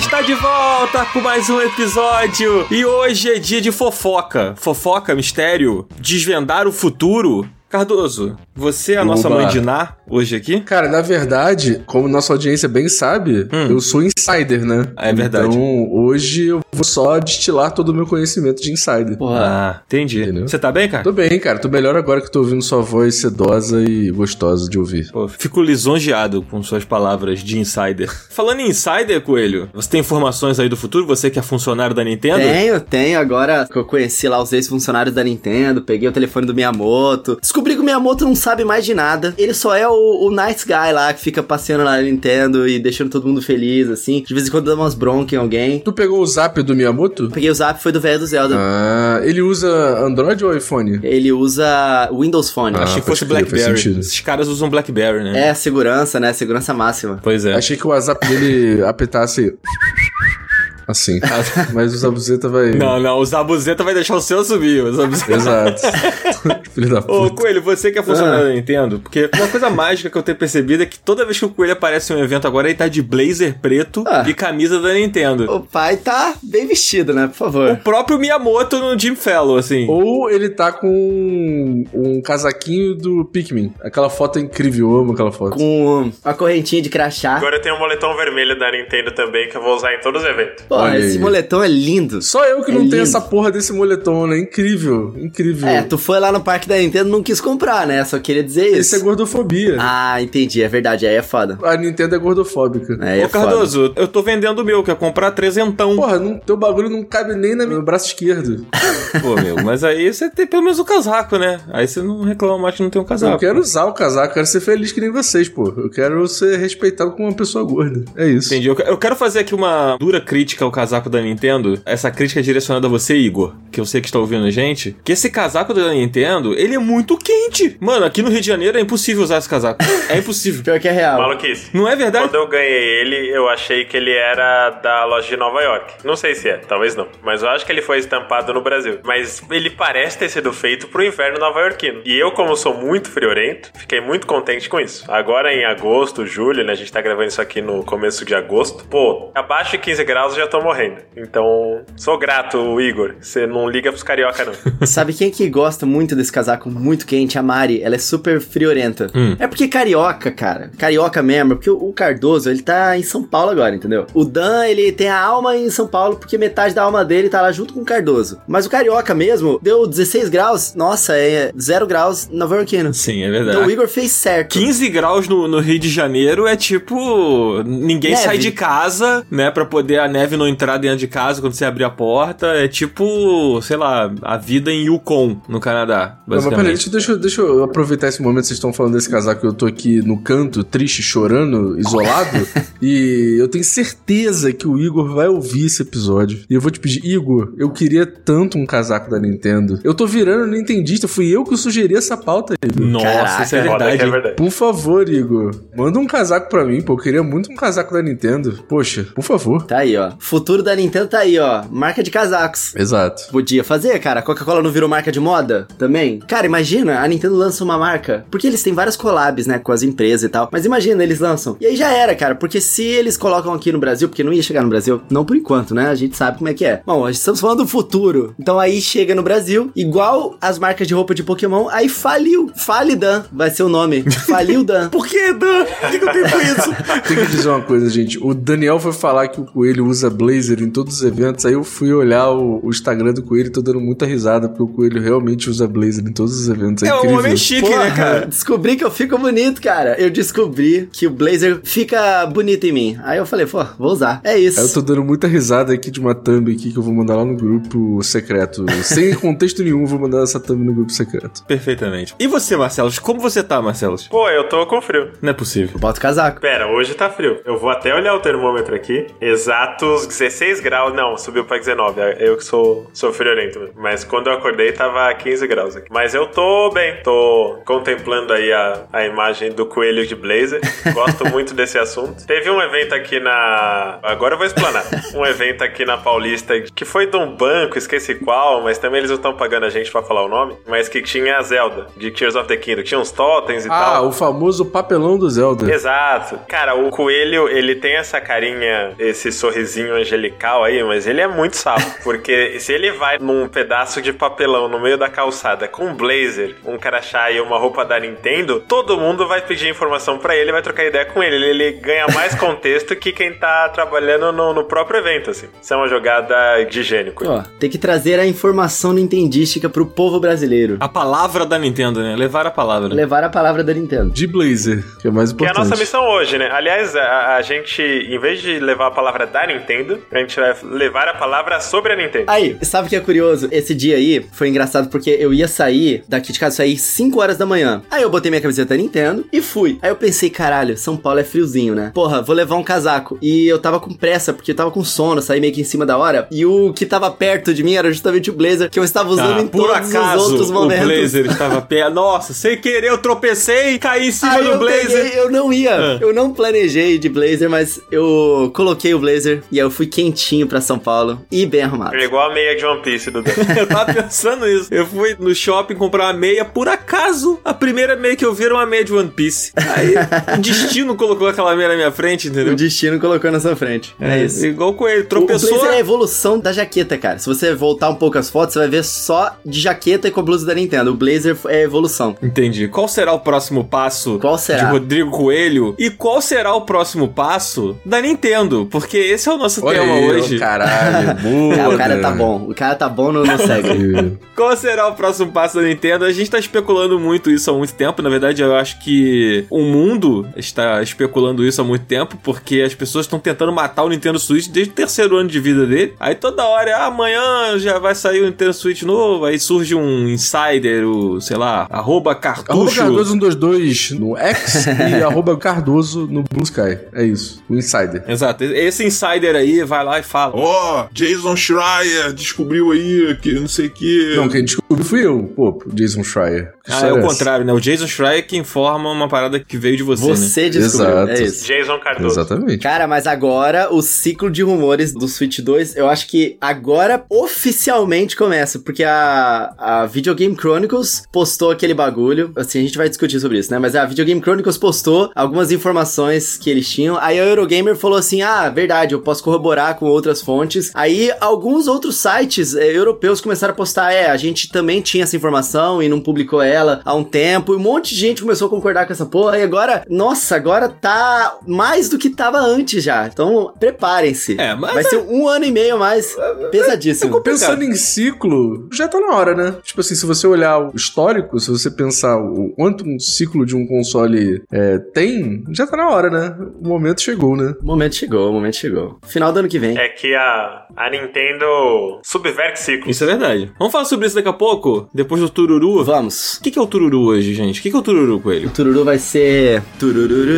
está de volta com mais um episódio e hoje é dia de fofoca. Fofoca, mistério, desvendar o futuro. Cardoso, você é a nossa Oba. mãe de Ná hoje aqui? Cara, na verdade, como nossa audiência bem sabe, Hum. eu sou insider, né? É verdade. Então, hoje eu vou só destilar todo o meu conhecimento de insider. Ah, entendi. Entendeu? Você tá bem, cara? Tô bem, cara. Tô melhor agora que tô ouvindo sua voz sedosa e gostosa de ouvir. Pô, fico lisonjeado com suas palavras de insider. Falando em insider, Coelho, você tem informações aí do futuro? Você que é funcionário da Nintendo? Tenho, tenho. Agora que eu conheci lá os ex-funcionários da Nintendo, peguei o telefone do Miyamoto. Descobri que o Miyamoto não sabe mais de nada. Ele só é o, o nice guy lá que fica passeando na Nintendo e deixando todo mundo feliz, assim. De vez em quando dá umas broncas em alguém. Tu pegou o zap do Miyamoto? Peguei o zap, foi do velho do Zelda. Ah, ele usa Android ou iPhone? Ele usa Windows Phone. Ah, Achei que fosse BlackBerry. Esses caras usam BlackBerry, né? É, segurança, né? Segurança máxima. Pois é. Achei que o WhatsApp dele apetasse assim. Mas o Zabuzeta vai. Não, não, o Zabuzeta vai deixar o seu subir. O Zabuzeta... Exato. Filho da Ô, puta. Coelho, você que é funcionário Ah. da Nintendo, porque uma coisa mágica que eu tenho percebido é que toda vez que o Coelho aparece em um evento agora, ele tá de blazer preto Ah. e camisa da Nintendo. O pai tá bem vestido, né? Por O favor. próprio Miyamoto no Jim Fellow, assim. Ou ele tá com um casaquinho do Pikmin. Aquela foto é incrível, eu amo aquela foto. Com uma correntinha de crachá. Agora eu tenho um moletom vermelho da Nintendo também que eu vou usar em todos os eventos. Pô, Olha esse aí. moletom é lindo. Só eu que É não tenho lindo. essa porra desse moletom, né? Incrível, incrível. É, tu foi lá no parque da Nintendo e não quis comprar, né? Só queria dizer isso. Esse é gordofobia. Ah, entendi. É verdade. Aí é foda. A Nintendo é gordofóbica. É Ô, foda. Cardoso, eu tô vendendo o meu, que é comprar trezentão. Porra, não, teu bagulho não cabe nem no meu braço esquerdo. Pô, meu, mas aí você tem pelo menos o casaco, né? Aí você não reclama mais que não tem um casaco. Eu quero usar o casaco, quero ser feliz que nem vocês, pô. Eu quero ser respeitado como uma pessoa gorda. É isso. Entendi. Eu quero fazer aqui uma dura crítica ao casaco da Nintendo. Essa crítica é direcionada a você, Igor, que eu sei que está ouvindo a gente. Que esse casaco da Nintendo, ele é muito quente. Mano, aqui no Rio de Janeiro é impossível usar esse casaco. É impossível. Pior que é real. Maluquice. Não é verdade? Quando eu ganhei ele, eu achei que ele era da loja de Nova York. Não sei se é, talvez não. Mas eu acho que ele foi estampado no Brasil. Mas ele parece ter sido feito pro inverno nova-iorquino. E eu, como sou muito friorento, fiquei muito contente com isso. Agora em agosto, julho, né? A gente tá gravando isso aqui no começo de agosto. Pô, abaixo de 15 graus eu já tô morrendo. Então, sou grato, Igor. Você não liga pros carioca, não. Sabe quem que gosta muito desse casaco muito quente? A Mari. Ela é super friorenta. Hum. É porque carioca, cara. Carioca mesmo. Porque o, Cardoso, ele tá em São Paulo agora, entendeu? O Dan, ele tem a alma em São Paulo porque metade da alma dele tá lá junto com o Cardoso. Mas o carioca mesmo deu 16 graus. Nossa, é 0 graus nova-iorquino. Sim, é Então o verdade. Igor fez certo. 15 graus no, no Rio de Janeiro é tipo. Ninguém Neve. sai de casa, né? Pra poder a neve não entrar dentro de casa quando você abrir a porta. É tipo, sei lá, a vida em Yukon, no Canadá. Não, mas peraí, deixa, deixa, eu- aproveitar esse momento que vocês estão falando desse casaco. Eu tô aqui no canto, triste, chorando, isolado. e eu tenho certeza que o Igor vai ouvir esse episódio. E eu vou te pedir, Igor, eu queria tanto um casaco da Nintendo. Eu tô virando nintendista, fui eu que sugeri essa pauta, Igor. Nossa, Caraca, isso é verdade. é verdade. Por favor, Igor, manda um casaco pra mim, pô. Eu queria muito um casaco da Nintendo. Poxa, por favor. Tá aí, ó. Futuro da Nintendo tá aí, ó. Marca de casacos. Exato. Podia fazer, cara. Coca-Cola não virou marca de moda também? Cara, imagina, a Nintendo lança uma marca. Porque eles têm várias collabs, né, com as empresas e tal. Mas imagina, eles lançam. E aí já era, cara. Porque se eles colocam aqui no Brasil, porque não ia chegar no Brasil, não por enquanto, né? A gente sabe como é que é. Bom, estamos falando do futuro. Então aí chega no Brasil, igual as marcas de roupa de Pokémon, aí faliu. Falidan vai ser o nome. Faliu Dan. Por que, Dan? Por que que eu tenho com isso? Tem que dizer uma coisa, gente. O Daniel foi falar que o Coelho usa blazer em todos os eventos. Aí eu fui olhar o, o Instagram do Coelho e tô dando muita risada, porque o Coelho realmente usa blazer em todos os eventos. É, É um homem chique, Porra, né, cara? Descobri que eu fico bonito, cara. Eu descobri que o blazer fica bonito em mim. Aí eu falei, pô, vou usar. É isso. Aí eu tô dando muita risada aqui de uma thumb aqui que eu vou mandar lá no grupo secreto. Sem contexto nenhum, vou mandar essa thumb no grupo secreto. Perfeitamente. E você, Marcelo? Como você tá, Marcelo? Pô, eu tô com frio. Não é possível. Bota o casaco. Pera, hoje tá frio. Eu vou até olhar o termômetro aqui. Exatos 16 graus. Não, subiu pra 19. É Eu que sou, sou friorento mesmo. Mas quando eu acordei, tava 15 graus aqui. Mas eu tô bem. Tô contemplando aí a, a imagem do coelho de blazer. Gosto muito desse assunto. Teve um evento aqui na. Agora eu vou explanar. Um evento aqui na Paulista que foi de um banco, esqueci qual, mas também eles não estão pagando a gente pra falar o nome. Mas que tinha a Zelda, de Tears of the Kingdom. Tinha uns totens e Ah, tal. o famoso papelão do Zelda. Exato. Cara, o coelho, ele tem essa carinha, esse sorrisinho angelical aí, mas ele é muito sapo. Porque se ele vai num pedaço de papelão no meio da calçada com um blazer, um crachá e uma roupa da Nintendo, todo mundo vai pedir informação pra ele, vai trocar ideia com ele. Ele, ele ganha mais contexto que quem tá trabalhando no, no próprio evento, assim. Isso é uma jogada de gênio. Ó, tem que trazer a informação nintendística pro povo brasileiro. A palavra da Nintendo, né? Levar a palavra. Levar a palavra da Nintendo. De blazer, que é mais Que é a importante. nossa missão hoje, né? Aliás, a, a gente, em vez de levar a palavra da Nintendo, a gente vai levar a palavra sobre a Nintendo. Aí, sabe o que é curioso? Esse dia aí foi engraçado porque eu ia sair daqui de casa, sair 5 horas da manhã. Aí eu botei minha camiseta Nintendo e fui. Aí eu pensei, caralho, São Paulo é friozinho, né? Porra, vou levar um casaco. E eu tava com pressa, porque eu tava com sono, saí meio que em cima da hora. E o que tava perto de mim era justamente o blazer que eu estava usando Ah, em por todos acaso, os outros o momentos. blazer estava perto. Nossa, sem querer eu tropecei e caí em cima Aí do eu blazer. peguei, eu não ia, Ah. eu não planejei de blazer, mas eu coloquei o blazer e aí eu fui quentinho pra São Paulo e bem arrumado. É igual a meia de One Piece, Dudu. Eu tava pensando nisso. Eu fui no shopping comprar uma meia, por acaso, a primeira meia que eu vi era uma meia de One Piece. Aí o destino colocou aquela meia na minha frente, entendeu? O destino colocou na sua frente. É, isso. Igual com ele, O tropeçou. blazer é a evolução da jaqueta, cara. Se você voltar um pouco as fotos, você vai ver só de jaqueta e com a blusa da Nintendo. O blazer é a evolução. Entendi. Qual será o próximo passo Qual será? de Rodrigo Coelho? E qual será o próximo passo da Nintendo? Porque esse é o nosso Olha tema aí, hoje. caralho, boa. Cara, o cara tá bom. O cara tá bom no, no Sega. Aí. Qual será o próximo passo da Nintendo? A gente tá especulando muito isso há muito tempo. Na verdade, eu acho que o mundo está especulando isso há muito tempo, porque as pessoas estão tentando matar o Nintendo Switch desde o terceiro ano de vida dele. Aí toda hora, ah, amanhã já vai sair o Nintendo Switch novo. Aí surge um insider, o, sei lá, arroba Arroba cartucho. Cardoso 122 no X e arroba Cardoso no Blue Sky. É isso. O Insider. Exato. Esse insider aí vai lá e fala. Ó, Jason Schreier descobriu aí que não sei o que. Não, quem descobriu fui eu, pô, Jason Schreier. Ah, é o contrário, né? O Jason Schreier que informa uma parada que veio de você, né? Você descobriu. Exato. É isso. Jason Cardoso. Exatamente. Cara, mas agora o ciclo de rumores do Switch 2, eu acho que agora oficialmente começa, porque a, a Video Game Chronicles postou aquele bagulho. Assim, a gente vai discutir sobre isso, né? Mas a Video Game Chronicles postou algumas informações que eles tinham. Aí a Eurogamer falou assim: ah, verdade, eu posso corroborar com outras fontes. Aí alguns outros sites eh, europeus começaram a postar: é, a gente também tinha essa informação e não publicou ela há um tempo. E um monte de gente começou a concordar com essa porra. E agora, nossa, agora tá mais do que tava antes já. Então, preparem-se. É, mas Vai é- ser um ano e meio mais pesadíssimo. Pensando em ciclo, já tá na hora, né? Tipo assim, se você olhar o histórico, se você pensar o quanto um ciclo de um console é, tem, já tá na hora, né? O momento chegou, né? O momento chegou, o momento chegou. Final do ano que vem. É que a, a Nintendo subverte ciclos. Isso é verdade. Vamos falar sobre isso daqui a pouco, depois do Tururu. Vamos. O que, que é o Tururu hoje, gente? O que, que é o Tururu, O Coelho? tururu vai ser. Tururururu.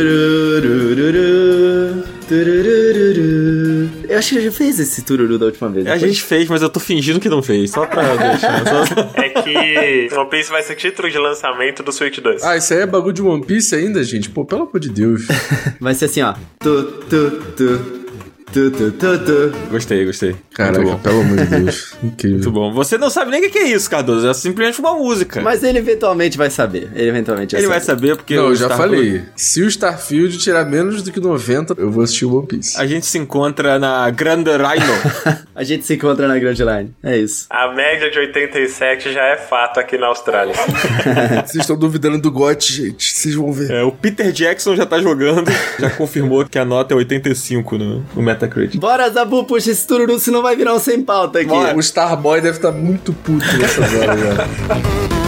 Eu acho que já fez esse tururu da última vez. A gente fez, mas eu tô fingindo que não fez, só pra deixar. Só... É que One Piece vai ser título de lançamento do Switch 2. Ah, isso aí é bagulho de One Piece ainda, gente? Pô, pelo amor de Deus. Vai ser assim, ó. Tu, tu, tu. Tu, tu, tu, tu. Gostei, gostei. Caraca, Muito bom. pelo amor de Deus. Incrível. Muito bom. Você não sabe nem o que é isso, Cardoso. É simplesmente uma música. Mas ele eventualmente vai saber. Ele eventualmente vai Ele vai saber. saber porque. Não, eu já Starfield- falei. Se o Starfield tirar menos do que 90, eu vou assistir o One Piece. A gente se encontra na Grand Rhino. A gente se encontra na Grand Line. É isso. A média de 87 já é fato aqui na Austrália. Vocês estão duvidando do GOT, gente. Vocês vão ver. É, o Peter Jackson já tá jogando. Já confirmou que a nota é 85 no, no Metacritic. Bora, Zabu, puxa esse tururu, senão vai virar um sem pauta aqui. O Starboy deve estar muito puto nessas horas, velho.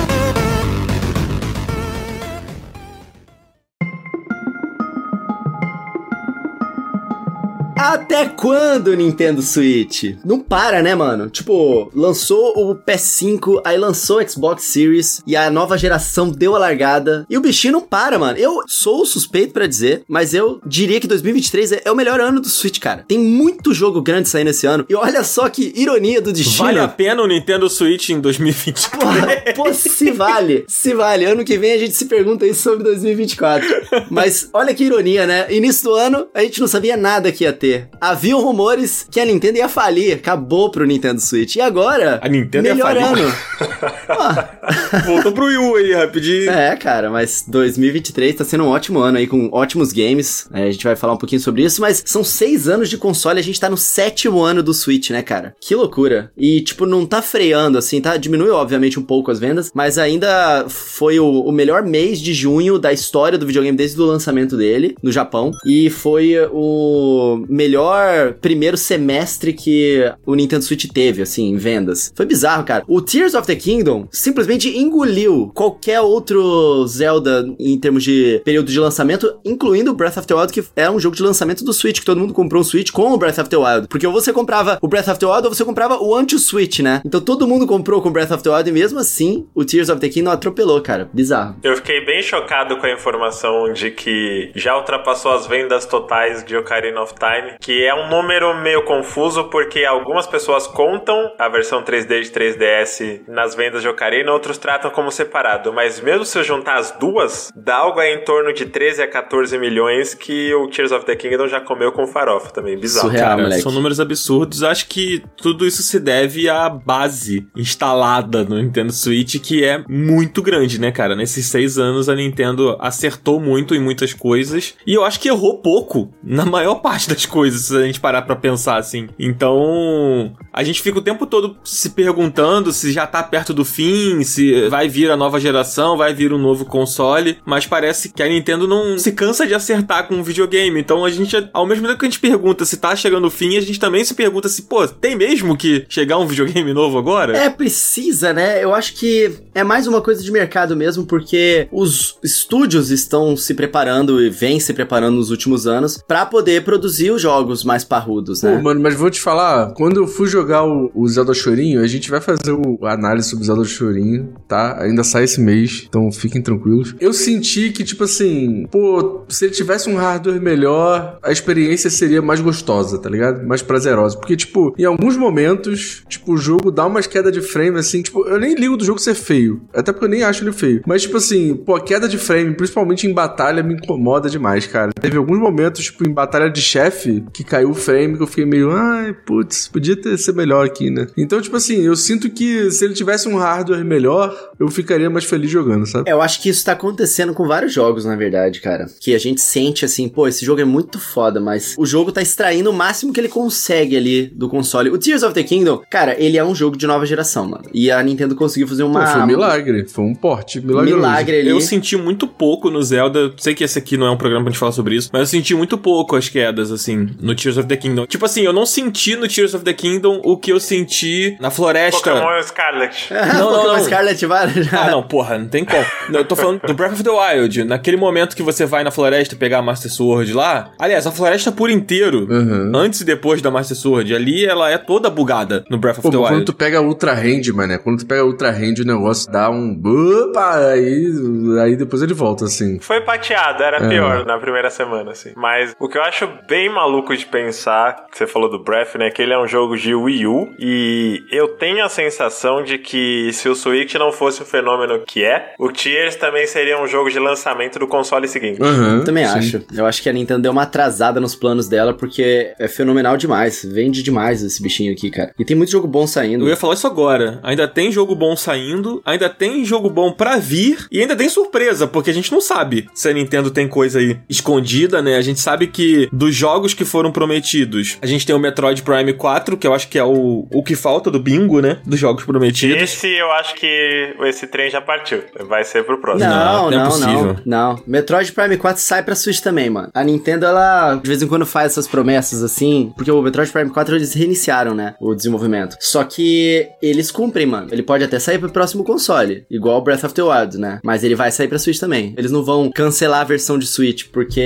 Até quando Nintendo Switch? Não para, né, mano? Tipo, lançou o PS5, aí lançou o Xbox Series e a nova geração deu a largada. E o bichinho não para, mano. Eu sou suspeito pra dizer, mas eu diria que 2023 é, é o melhor ano do Switch, cara. Tem muito jogo grande saindo esse ano. E olha só que ironia do destino. Vale a pena o Nintendo Switch em 2023? Porra, pô, se vale. Se vale. Ano que vem a gente se pergunta isso sobre 2024. Mas olha que ironia, né? Início do ano, a gente não sabia nada que ia ter. Haviam rumores que a Nintendo ia falir. Acabou pro Nintendo Switch. E agora? A Nintendo ia melhor falir? Ah, Voltou pro Wii U aí, rapidinho. é, cara, mas 2023 tá sendo um ótimo ano aí, com ótimos games. É, a gente vai falar um pouquinho sobre isso, mas são seis anos de console, a gente tá no sétimo ano do Switch, né, cara? Que loucura. E, tipo, não tá freando, assim, tá? Diminuiu, obviamente, um pouco as vendas, mas ainda foi o, o melhor mês de junho da história do videogame desde o lançamento dele, no Japão. E foi o melhor primeiro semestre que o Nintendo Switch teve, assim, em vendas. Foi bizarro, cara. O Tears of the Kingdom simplesmente engoliu qualquer outro Zelda em termos de período de lançamento, incluindo Breath of the Wild, que é um jogo de lançamento do Switch, que todo mundo comprou um Switch com o Breath of the Wild. Porque ou você comprava o Breath of the Wild ou você comprava o anti-Switch, né? Então todo mundo comprou com o Breath of the Wild e mesmo assim o Tears of the Kingdom atropelou, cara. Bizarro. Eu fiquei bem chocado com a informação de que já ultrapassou as vendas totais de Ocarina of Time, que é um número meio confuso porque algumas pessoas contam a versão 3D de 3DS nas vendas de Ocarina, outros tratam como separado, mas mesmo se eu juntar as duas, dá algo aí em torno de 13 a 14 milhões que o Tears of the Kingdom já comeu com farofa também, bizarro. Surreal. Cara, moleque. são números absurdos. Acho que tudo isso se deve à base instalada no Nintendo Switch, que é muito grande, né, cara? Nesses seis anos, a Nintendo acertou muito em muitas coisas. E eu acho que errou pouco na maior parte das coisas, se a gente parar pra pensar assim. Então, a gente fica o tempo todo se perguntando se já tá perto do fim, se vai vir a nova geração, vai vir um novo console. Mas parece que a Nintendo não se cansa de acertar com o videogame. Então a gente, ao mesmo tempo que a gente pergunta se tá chegando o fim, a gente também se pergunta se, pô, tem mesmo que chegar um videogame novo agora? É, precisa, né? Eu acho que é mais uma coisa de mercado mesmo, porque os estúdios estão se preparando e vêm se preparando nos últimos anos pra poder produzir os jogos mais parrudos, Pô, né? mano, mas vou te falar, quando eu fui jogar o, o Zelda Chorinho, a gente vai fazer o a análise sobre o Zelda Chorinho, tá? Ainda sai esse mês, então fiquem tranquilos. Eu senti que, tipo assim, pô, se ele tivesse um hardware melhor, a experiência seria mais gostosa, tá ligado? Mais prazerosa. Porque, tipo, em alguns momentos, tipo, o jogo dá umas queda de frame, assim, tipo, eu nem ligo do jogo ser feio. Até porque eu nem acho ele feio. Mas, tipo assim, pô, a queda de frame, principalmente em batalha, me incomoda demais, cara. Teve alguns momentos, tipo, em batalha de chefe, que caiu o frame, que eu fiquei meio, ai, putz, podia ter ser melhor aqui, né? Então, tipo assim, eu sinto que se ele tivesse um hardware melhor, eu ficaria mais feliz jogando, sabe? É, eu acho que isso tá acontecendo com vários jogos, na verdade, cara. Que a gente sente assim, pô, esse jogo é muito foda, mas o jogo tá extraindo o máximo que ele consegue ali do console. O Tears of the Kingdom, cara, ele é um jogo de nova geração, mano. E a Nintendo conseguiu fazer uma. Pô, foi um milagre, foi um porte milagroso. milagre ali. Eu senti muito pouco no Zelda. Sei que esse aqui não é um programa pra gente falar sobre isso, mas eu senti muito pouco as quedas, assim, no Tears of the Kingdom. Tipo assim, eu não senti no Tears of the Kingdom o que eu senti na floresta. Pokémon Scarlet. não, não, não. Scarlet já. Ah, não, porra, não tem como. Não, Eu tô falando do Breath of the Wild. Naquele momento que você vai na floresta pegar a Master Sword lá. Aliás, a floresta por inteiro, Uhum. antes e depois da Master Sword, ali ela é toda bugada no Breath of Pô, the quando Wild. tu pega Ultra Hand, mano, quando tu pega Ultra Hand, o negócio dá um. Opa! Aí, aí depois ele volta, assim. Foi pateado, era É. pior na primeira semana, assim. Mas o que eu acho bem maluco de pensar, que você falou do Breath, né? Que ele é um jogo de Wii U. E eu tenho a sensação de que se o Switch não fosse o fenômeno que é, o Tears também seria um jogo de lançamento do console seguinte. Uhum, Também sim. acho. Eu acho que a Nintendo deu uma atrasada nos planos dela, porque é fenomenal demais. Vende demais esse bichinho aqui, cara. E tem muito jogo bom saindo. Eu ia falar isso agora. Ainda tem jogo bom saindo, ainda tem jogo bom pra vir e ainda tem surpresa, porque a gente não sabe se a Nintendo tem coisa aí escondida, né? A gente sabe que dos jogos que foram prometidos, a gente tem o Metroid Prime 4, que eu acho que que é o, o que falta do bingo, né? Dos jogos prometidos. Esse eu acho que esse trem já partiu. Vai ser pro próximo. Não, Não, não é não, não. Metroid Prime 4 sai pra Switch também, mano. A Nintendo, ela de vez em quando faz essas promessas assim, porque o Metroid Prime 4 eles reiniciaram, né, o desenvolvimento. Só que eles cumprem, mano. Ele pode até sair pro próximo console, igual o Breath of the Wild, né? Mas ele vai sair pra Switch também. Eles não vão cancelar a versão de Switch, porque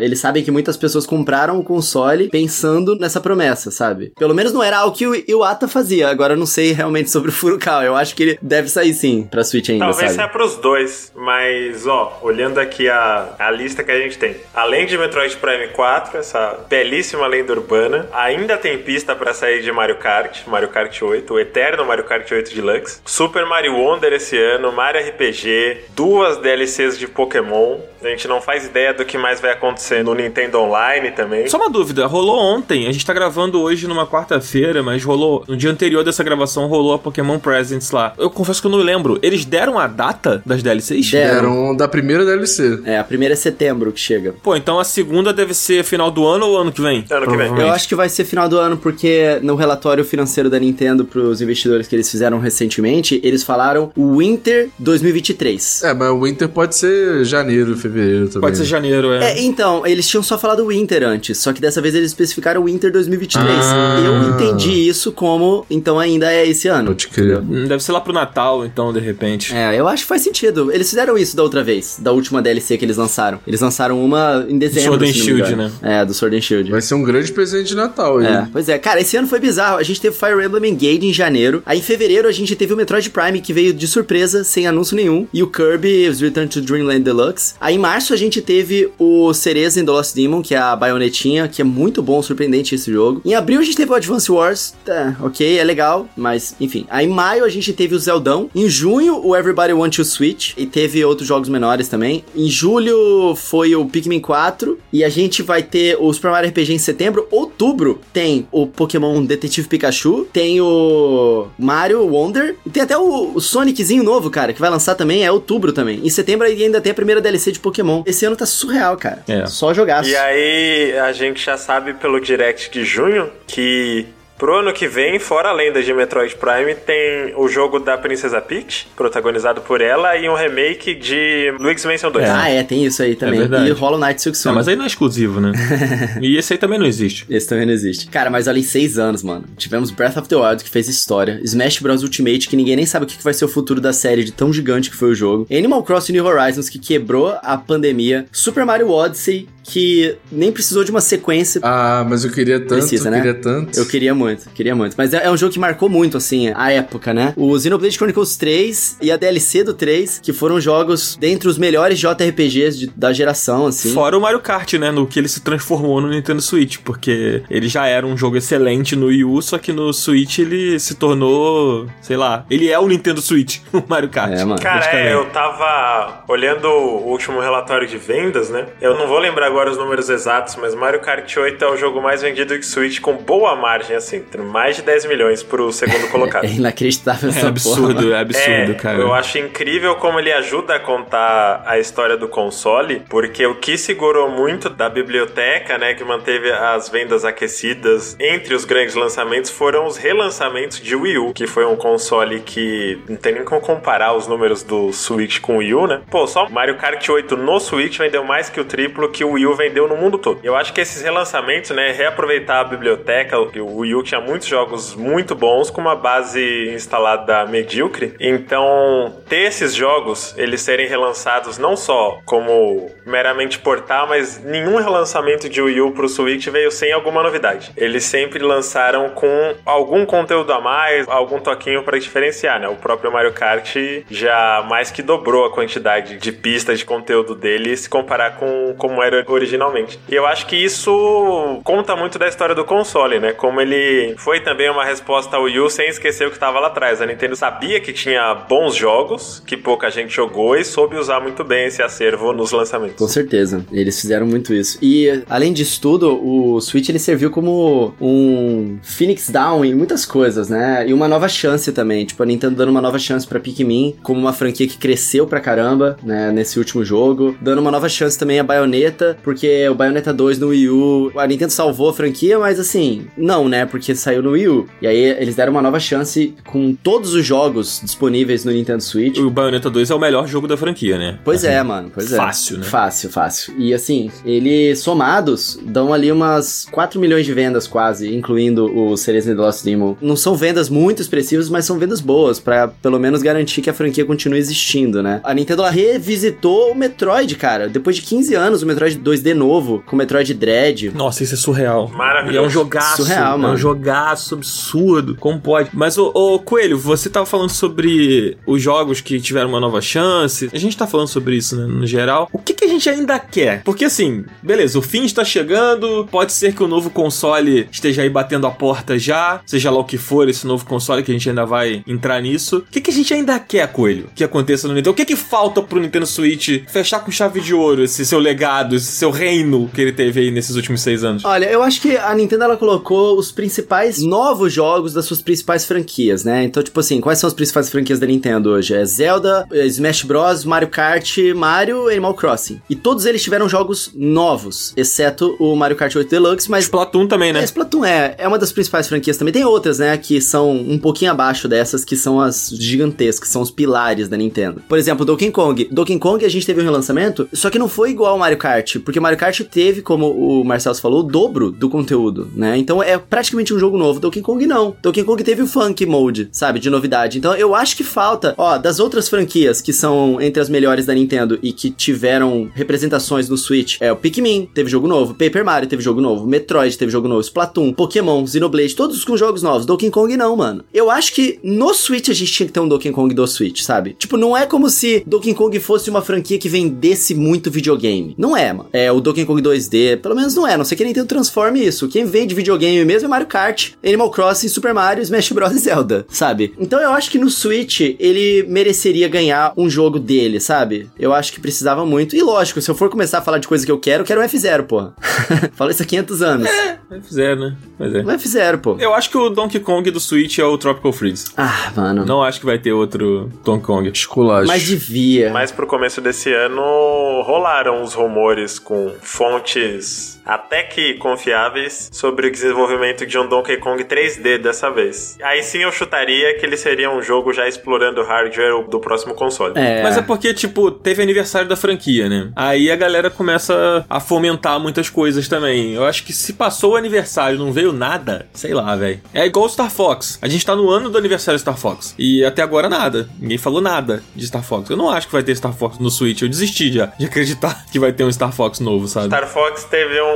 eles sabem que muitas pessoas compraram o console pensando nessa promessa, sabe? Pelo menos não era algo que o Iwata fazia. Agora eu não sei realmente sobre o Furukawa. Eu acho que ele deve sair sim pra Switch ainda, Talvez sabe? saia pros dois, mas ó, olhando aqui a, a lista que a gente tem. Além de Metroid Prime 4, essa belíssima lenda urbana, ainda tem pista pra sair de Mario Kart, Mario Kart 8, o eterno Mario Kart 8 Deluxe, Super Mario Wonder esse ano, Mario RPG, duas DLCs de Pokémon. A gente não faz ideia do que mais vai acontecer no Nintendo Online também. Só uma dúvida, rolou ontem, a gente tá gravando hoje numa quarta-feira, mas rolou, no dia anterior dessa gravação, rolou a Pokémon Presents lá. Eu confesso que eu não lembro, eles deram a data das DLCs? Deram. Eram da primeira DLC. É, a primeira é setembro que chega. Pô, então a segunda deve ser final do ano ou ano que vem? Ano que vem. Eu acho que vai ser final do ano porque no relatório financeiro da Nintendo pros investidores que eles fizeram recentemente, eles falaram Winter 2023. É, mas o Winter pode ser janeiro, fevereiro também. Pode ser janeiro, é. É, então, eles tinham só falado Winter antes, só que dessa vez eles especificaram Winter 2023. Ah. Eu entendi isso como, então ainda é esse ano. Pode crer. Hum, Deve ser lá pro Natal, então, de repente. É, eu acho que faz sentido. Eles fizeram isso da outra vez, da última DLC que eles lançaram. Eles lançaram uma em dezembro, Sword and Shield, né? É, do Sword and Shield. Vai ser um grande presente de Natal aí. É, pois é, cara, esse ano foi bizarro. A gente teve Fire Emblem Engage em janeiro. Aí em fevereiro a gente teve o Metroid Prime que veio de surpresa, sem anúncio nenhum. E o Kirby's Return to Dreamland Deluxe. Aí em março a gente teve o Cereza in The Lost Demon, que é a baionetinha, que é muito bom, surpreendente esse jogo. Em abril a gente teve o Advance Wars, tá, ok, é legal, mas enfim. Aí em maio a gente teve o Zeldão. Em junho o Everybody Want to Switch. E teve outros jogos menores também. Em julho foi o Pikmin 4. E a gente vai ter o Super Mario RPG em setembro. Outubro tem o Pokémon Detetive Pikachu. Tem o Mario Wonder. E tem até o, o Soniczinho novo, cara, que vai lançar também. É outubro também. Em setembro ainda tem a primeira DLC de Pokémon. Esse ano tá surreal, cara. É. Só jogaço. E aí, a gente já sabe pelo direct de junho que pro ano que vem, fora a lenda de Metroid Prime, tem o jogo da Princesa Peach, protagonizado por ela, e um remake de Luigi's Mansion 2. Ah, é, tem isso aí também. verdade. e Hollow Knight Silk Ah, Song. mas aí não é exclusivo, né? e esse aí também não existe. Esse também não existe. Cara, mas olha, em seis anos, mano. Tivemos Breath of the Wild, que fez história. Smash Bros. Ultimate, que ninguém nem sabe o que que vai ser o futuro da série de tão gigante que foi o jogo. Animal Crossing New Horizons, que quebrou a pandemia. Super Mario Odyssey, que nem precisou de uma sequência. Ah, mas eu queria tanto, Precisa, né? queria tanto. Eu queria muito, queria muito. Mas é, é um jogo que marcou muito, assim, a época, né? O Xenoblade Chronicles 3 e a DLC do 3, que foram jogos dentre os melhores JRPGs de- da geração, assim. Fora o Mario Kart, né? No que ele se transformou no Nintendo Switch, porque ele já era um jogo excelente no Wii U, só que no Switch ele se tornou, sei lá, ele é o Nintendo Switch, o Mario Kart. É, mano. Cara, é, eu tava olhando o último relatório de vendas, né? Eu não vou lembrar agora os números exatos, mas Mario Kart 8 é o jogo mais vendido de Switch com boa margem, assim, mais de 10 milhões pro segundo colocado. É inacreditável É essa porra. absurdo, mano. é absurdo, É, cara. Eu acho incrível como ele ajuda a contar a história do console, porque o que segurou muito da biblioteca, né, que manteve as vendas aquecidas entre os grandes lançamentos foram os relançamentos de Wii U, que foi um console que não tem nem como comparar os números do Switch com o Wii U, né? Pô, só Mario Kart 8 no Switch vendeu mais que o triplo que o Wii U vendeu no mundo todo. Eu acho que esses relançamentos, né, reaproveitar a biblioteca, o Wii U tinha muitos jogos muito bons com uma base instalada medíocre. Então, ter esses jogos, eles serem relançados não só como meramente portar, mas nenhum relançamento de Wii U pro Switch veio sem alguma novidade. Eles sempre lançaram com algum conteúdo a mais, algum toquinho para diferenciar, né? O próprio Mario Kart já mais que dobrou a quantidade de pistas de conteúdo dele se comparar com como era originalmente. E eu acho que isso conta muito da história do console, né? Como ele foi também uma resposta ao Wii U sem esquecer o que estava lá atrás. A Nintendo sabia que tinha bons jogos, que pouca gente jogou e soube usar muito bem esse acervo nos lançamentos. Com certeza, eles fizeram muito isso. E além disso tudo, o Switch ele serviu como um Phoenix Down em muitas coisas, né? E uma nova chance também, tipo a Nintendo dando uma nova chance pra Pikmin, como uma franquia que cresceu pra caramba, né, nesse último jogo, dando uma nova chance também a Bayonetta porque o Bayonetta 2 no Wii U, a Nintendo salvou a franquia, mas assim, não, né? Porque saiu no Wii U. E aí eles deram uma nova chance com todos os jogos disponíveis no Nintendo Switch. O Bayonetta 2 é o melhor jogo da franquia, né? Pois é, mano, pois é. fácil, né? Fácil, fácil. E assim, eles somados dão ali umas 4 milhões de vendas quase, incluindo o Cereza The Lost Demon. Não são vendas muito expressivas, mas são vendas boas, pra pelo menos garantir que a franquia continue existindo, né? A Nintendo ela revisitou o Metroid, cara. Depois de 15 anos, o Metroid 2D novo, com o Metroid Dread. Nossa, isso é surreal. Maravilhoso. E é um jogaço. Surreal, É mano. um jogaço absurdo. Como pode? Mas, ô, ô, Coelho, você tava falando sobre os jogos que tiveram uma nova chance. A gente tá falando sobre isso, né, no geral. O que, que a gente ainda quer? Porque, assim, beleza, o fim está chegando. Pode ser que o novo console esteja aí batendo a porta já. Seja lá o que for esse novo console, que a gente ainda vai entrar nisso. O que, que a gente ainda quer, Coelho, que aconteça no Nintendo? O que, que falta pro Nintendo Switch fechar com chave de ouro esse seu legado, esse seu reino que ele teve aí nesses últimos seis anos? Olha, eu acho que a Nintendo ela colocou os principais novos jogos das suas principais franquias, né? Então, tipo assim, quais são as principais franquias da Nintendo hoje? É Zelda, é Smash Bros, Mario Kart, Mario e Animal Crossing. E todos eles tiveram jogos novos, exceto o Mario Kart 8 Deluxe, mas Splatoon também, né? é, Splatoon é, é uma das principais franquias também. Tem outras, né, que são um pouquinho abaixo dessas, que são as gigantescas, que são os pilares da Nintendo. Por exemplo, Donkey Kong. Donkey Kong a gente teve um relançamento, só que não foi igual ao Mario Kart, porque Mario Kart teve, como o Marcelo falou, o dobro do conteúdo, né? Então é praticamente um jogo novo. Donkey Kong não. Donkey Kong teve o Funk Mode, sabe, de novidade. Então eu acho que falta, ó, das outras franquias que são entre as melhores da Nintendo e que tiveram representações no Switch, é o Pikmin, teve jogo novo, Paper Mario teve jogo novo, Metroid teve jogo novo, Splatoon, Pokémon, Xenoblade, todos com jogos novos. Donkey Kong não, mano. Eu acho que no Switch a gente tinha que ter um Donkey Kong do Switch, sabe? Tipo, não é como se Donkey Kong fosse uma franquia que vendesse muito videogame. Não é, mano. É o Donkey Kong 2D, pelo menos não é, não sei que a Nintendo transforme isso. Quem vende videogame mesmo é Mario Kart, Animal Crossing, Super Mario, Smash Bros e Zelda, sabe? Então eu acho que no Switch ele mereceria ganhar um jogo dele, sabe? Eu acho que precisava muito. E lógico, se eu for começar a falar de coisa que eu quero, eu quero um F0, porra. Fala isso há 500 anos. Fizeram, né? Pois é. Um F0, pô. Eu acho que o Donkey Kong do Switch é o Tropical Freeze. Ah, mano. Não acho que vai ter outro Donkey Kong. Esculacho. Mas devia. Mas pro começo desse ano rolaram os rumores com fontes até que confiáveis sobre o desenvolvimento de um Donkey Kong 3D dessa vez. Aí sim eu chutaria que ele seria um jogo já explorando o hardware do próximo console. É. Mas é porque, tipo, teve aniversário da franquia, né? Aí a galera começa a fomentar muitas coisas também. Eu acho que se passou o aniversário e não veio nada, sei lá, velho. É igual o Star Fox. A gente tá no ano do aniversário do Star Fox. E até agora nada. Ninguém falou nada de Star Fox. Eu não acho que vai ter Star Fox no Switch. Eu desisti já de acreditar que vai ter um Star Fox novo, sabe? Star Fox teve um,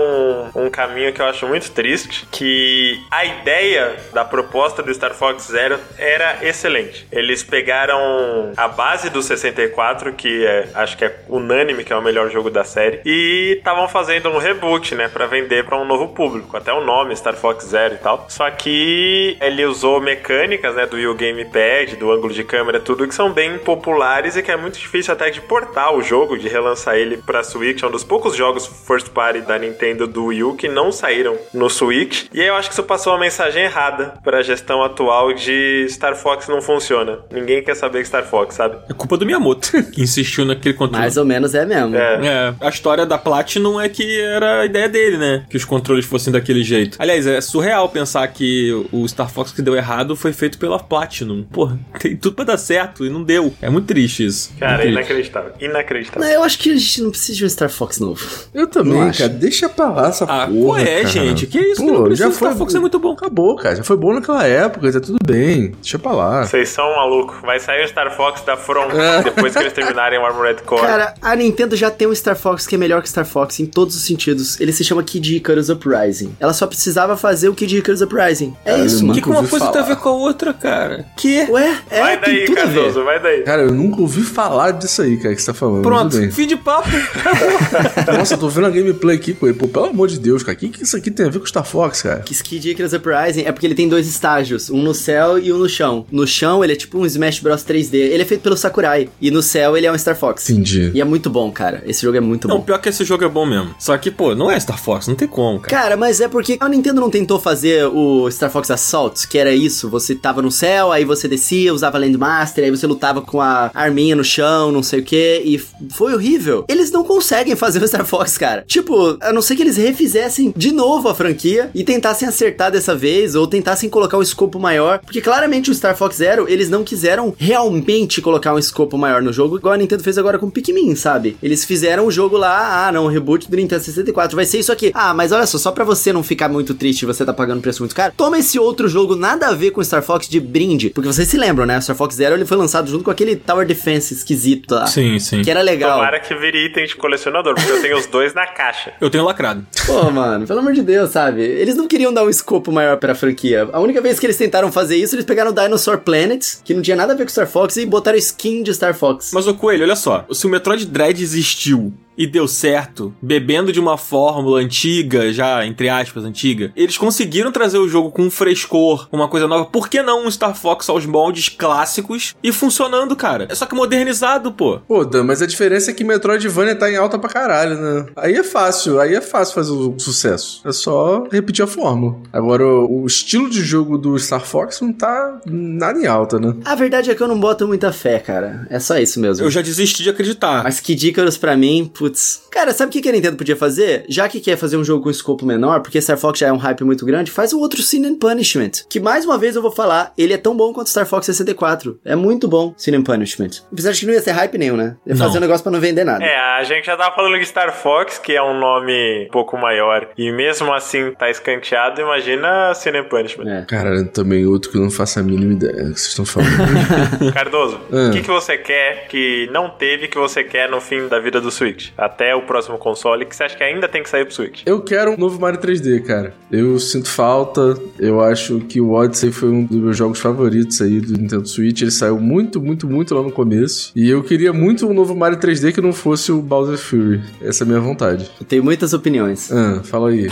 um caminho que eu acho muito triste, que a ideia da proposta do Star Fox Zero era excelente. Eles pegaram a base do 64, que é, acho que é unânime que é o melhor jogo da série, e estavam fazendo um reboot, né, Pra vender pra um novo público, até o nome Star Fox Zero e tal. Só que ele usou mecânicas, né, do Wii Gamepad, do ângulo de câmera, tudo que são bem populares e que é muito difícil até de portar o jogo, de relançar ele pra Switch. É um dos poucos jogos first party da Nintendo do Wii U que não saíram no Switch. E aí eu acho que isso passou uma mensagem errada pra gestão atual de Star Fox não funciona. Ninguém quer saber que Star Fox, sabe? É culpa do Miyamoto, que insistiu naquele controle. Mais ou menos é mesmo. É. É, a história da Platinum é que era a ideia dele, né? Que os controles fossem daquele jeito. Aliás, é surreal pensar que o Star Fox que deu errado foi feito pela Platinum. Porra, tem tudo pra dar certo e não deu. É muito triste isso. Cara, triste. inacreditável. Inacreditável. Não, eu acho que a gente não precisa de um Star Fox novo. Eu também, Não acho. cara. Deixa pra lá essa Ah, porra, qual é, cara. gente? Que isso? Pô, não precisa, já Star foi- Fox é muito bom. Acabou, cara. Já foi bom naquela época, tá tudo bem. Deixa pra lá. Vocês são malucos. Vai sair o Star Fox da From depois que eles terminarem o Armored Core. Cara, a Nintendo já tem um Star Fox que é melhor que Star Fox em todos os sentidos. Ele se chama Kid Icarus Uprising. Ela só precisava fazer o Kid Icarus Uprising. É Cara, isso, mano. O que, que uma coisa tem a ver com a outra, cara? Que? Ué, é, vai tem daí, tudo a ver. Cardoso, vai daí. Cara, eu nunca ouvi falar disso aí, cara, que você tá falando. Pronto, fim de papo. Nossa, eu tô vendo a gameplay aqui com ele. Pô, pelo amor de Deus, cara. O que, que isso aqui tem a ver com Star Fox, cara? Que Kid Icarus Uprising é porque ele tem dois estágios, um no céu e um no chão. No chão ele é tipo um Smash Bros 3D. Ele é feito pelo Sakurai. E no céu ele é um Star Fox. Entendi. E é muito bom, cara. Esse jogo é muito Não, bom. pior que esse jogo é bom mesmo. Só que, pô, não é Star Fox, não tem como, cara. Cara, mas é porque a Nintendo não tentou fazer o Star Fox Assault, que era isso, você tava no céu, aí você descia, usava Landmaster, aí você lutava com a arminha no chão, não sei o que, e foi horrível. Eles não conseguem fazer o Star Star Fox, cara. Tipo, a não ser que eles refizessem de novo a franquia e tentassem acertar dessa vez, ou tentassem colocar um escopo maior. Porque claramente o Star Fox Zero, eles não quiseram realmente colocar um escopo maior no jogo, igual a Nintendo fez agora com Pikmin, sabe? Eles fizeram o jogo lá, ah, não, o reboot do Nintendo 64 vai ser isso aqui. Ah, mas olha só, só pra você não ficar muito triste e você tá pagando preço muito caro, toma esse outro jogo nada a ver com Star Fox de brinde. Porque vocês se lembram, né? O Star Fox Zero ele foi lançado junto com aquele Tower Defense esquisito lá. Sim, sim. Que era legal. Tomara que vire item de colecionador, porque eu tenho os dois na caixa. Eu tenho lacrado. Pô, mano, pelo amor de Deus, sabe? Eles não queriam dar um escopo maior pra franquia. A única vez que eles tentaram fazer isso, eles pegaram o Dinosaur Planet, que não tinha nada a ver com Star Fox, e botaram skin de Star Fox. Mas, ô Coelho, olha só. Se o Metroid Dread existiu e deu certo, bebendo de uma fórmula antiga, já, entre aspas, antiga, eles conseguiram trazer o jogo com um frescor, uma coisa nova. Por que não um Star Fox aos moldes clássicos e funcionando, cara? É só que modernizado, pô. Pô, Dan, mas a diferença é que Metroidvania tá em alta pra caralho, né? Aí é fácil, aí é fácil fazer o sucesso. É só repetir a fórmula. Agora, o, o estilo de jogo do Star Fox não tá nada em alta, né? A verdade é que eu não boto muita fé, cara. É só isso mesmo. Eu já desisti de acreditar. Mas que dicas pra mim, putz. Cara, sabe o que que a Nintendo podia fazer? Já que quer fazer um jogo com escopo menor, porque Star Fox já é um hype muito grande, faz o outro Sin and Punishment. Que mais uma vez eu vou falar, ele é tão bom quanto Star Fox 64. É muito bom, Sin and Punishment. Apesar de que não ia ser hype nenhum, né? Ia Não. fazer um negócio pra não vender nada. É, a gente já tava falando de Star Fox, que é um nome um pouco maior, e mesmo assim tá escanteado, imagina Sin and Punishment. É. Cara, também outro que eu não faço a mínima ideia do que vocês estão falando. Cardoso, Ah. o que, que você quer que não teve que você quer no fim da vida do Switch? Até o próximo console, que você acha que ainda tem que sair pro Switch? Eu quero um novo Mario 3D, cara. Eu sinto falta. Eu acho que o Odyssey foi um dos meus jogos favoritos aí do Nintendo Switch. Ele saiu muito, muito, muito lá no começo. E eu queria muito um novo Mario 3D que não fosse o Bowser Fury. Essa é a minha vontade. Eu tenho muitas opiniões. Ah, fala aí.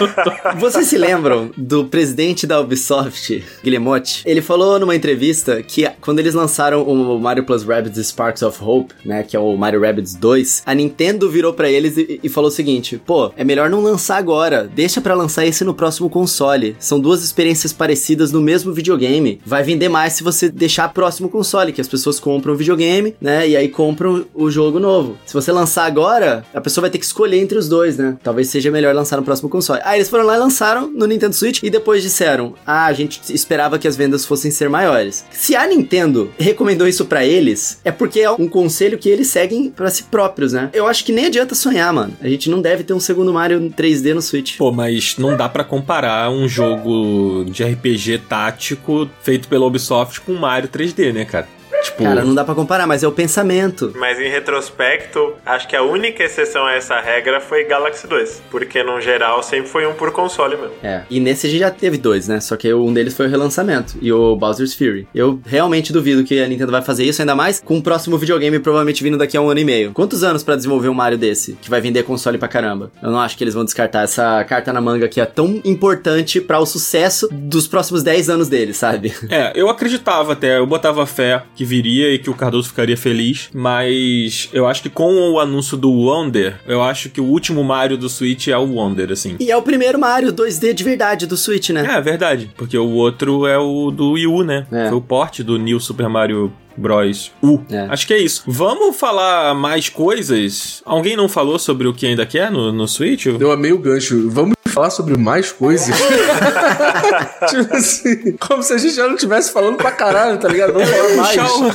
Vocês se lembram do presidente da Ubisoft, Guillemot? Ele falou numa entrevista que quando eles lançaram o Mario Plus Rabbids Sparks of Hope, né, que é o Mario Rabbids 2, a Nintendo virou pra eles e, e falou o seguinte: "Pô, é melhor não lançar agora, deixa pra lançar esse no próximo console. São duas experiências parecidas no mesmo videogame. Vai vender mais se você deixar próximo console, que as pessoas compram o videogame, né, e aí compram o jogo novo. Se você lançar agora, a pessoa vai ter que escolher entre os dois, né? Talvez seja melhor lançar no próximo console. Aí eles foram lá e lançaram no Nintendo Switch e depois disseram: "Ah, a gente esperava que as vendas fossem ser maiores". Se a Nintendo recomendou isso pra eles, é porque é um conselho que eles seguem pra si próprios, né? Eu acho que nem adianta sonhar, mano. A gente não deve ter um segundo Mario 3D no Switch. Pô, mas não dá pra comparar um jogo de RPG tático feito pela Ubisoft com Mario 3D, né, cara? Tipo, Cara, não dá pra comparar, mas é o pensamento. Mas em retrospecto, acho que a única exceção a essa regra foi Galaxy 2. Porque no geral sempre foi um por console mesmo. É. E nesse a gente já teve dois, né? Só que um deles foi o relançamento e o Bowser's Fury. Eu realmente duvido que a Nintendo vai fazer isso, ainda mais com o próximo videogame provavelmente vindo daqui a um ano e meio. Quantos anos pra desenvolver um Mario desse que vai vender console pra caramba? Eu não acho que eles vão descartar essa carta na manga que é tão importante pra o sucesso dos próximos 10 anos deles, sabe? É, eu acreditava até, eu botava fé que viria e que o Cardoso ficaria feliz, mas eu acho que com o anúncio do Wonder, eu acho que o último Mario do Switch é o Wonder, assim. E é o primeiro Mario 2D de verdade do Switch, né? É, verdade, porque o outro é o do Wii U, né? É. Foi o porte do New Super Mario Bros. U. É. Acho que é isso. Vamos falar mais coisas? Alguém não falou sobre o que ainda quer no, no Switch? Eu amei o gancho. Vamos falar sobre mais coisas? tipo assim, como se a gente já não estivesse falando pra caralho, tá ligado? Vamos falar mais. O-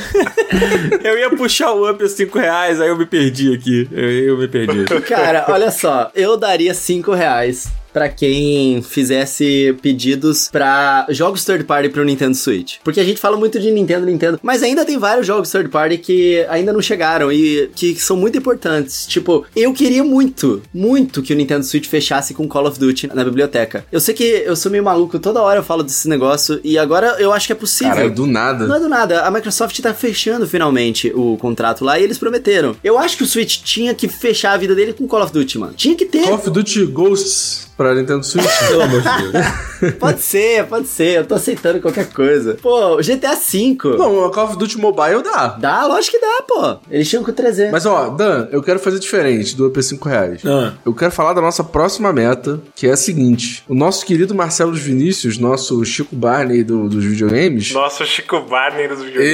eu ia puxar o up a 5 reais, aí eu me perdi aqui. Eu, eu me perdi. Cara, olha só, eu daria 5 reais pra quem fizesse pedidos pra jogos third party pro Nintendo Switch. Porque a gente fala muito de Nintendo, Nintendo, mas ainda tem vários jogos third party que ainda não chegaram e que são muito importantes. Tipo, eu queria muito, muito que o Nintendo Switch fechasse com Call of Duty na biblioteca. Eu sei que eu sou meio maluco, toda hora eu falo desse negócio e agora eu acho que é possível. Caralho, do nada. Não é do nada, a Microsoft tá fechando finalmente o contrato lá e eles prometeram. Eu acho que o Switch tinha que fechar a vida dele com Call of Duty, mano. Tinha que ter. Call of Duty Ghosts. Pra Nintendo Switch? Pelo amor de Deus. Pode ser, pode ser. Eu tô aceitando qualquer coisa. Pô, o GTA V. Não, o Call of Duty Mobile dá. Dá, lógico que dá, pô. Eles tinham com 300. Mas ó, Dan, eu quero fazer diferente do EP 5 reais. Ah. Eu quero falar da nossa próxima meta, que é a seguinte: o nosso querido Marcelo Vinícius, nosso Chico Barney do- dos videogames, Nossa, o Chico Barney dos videogames.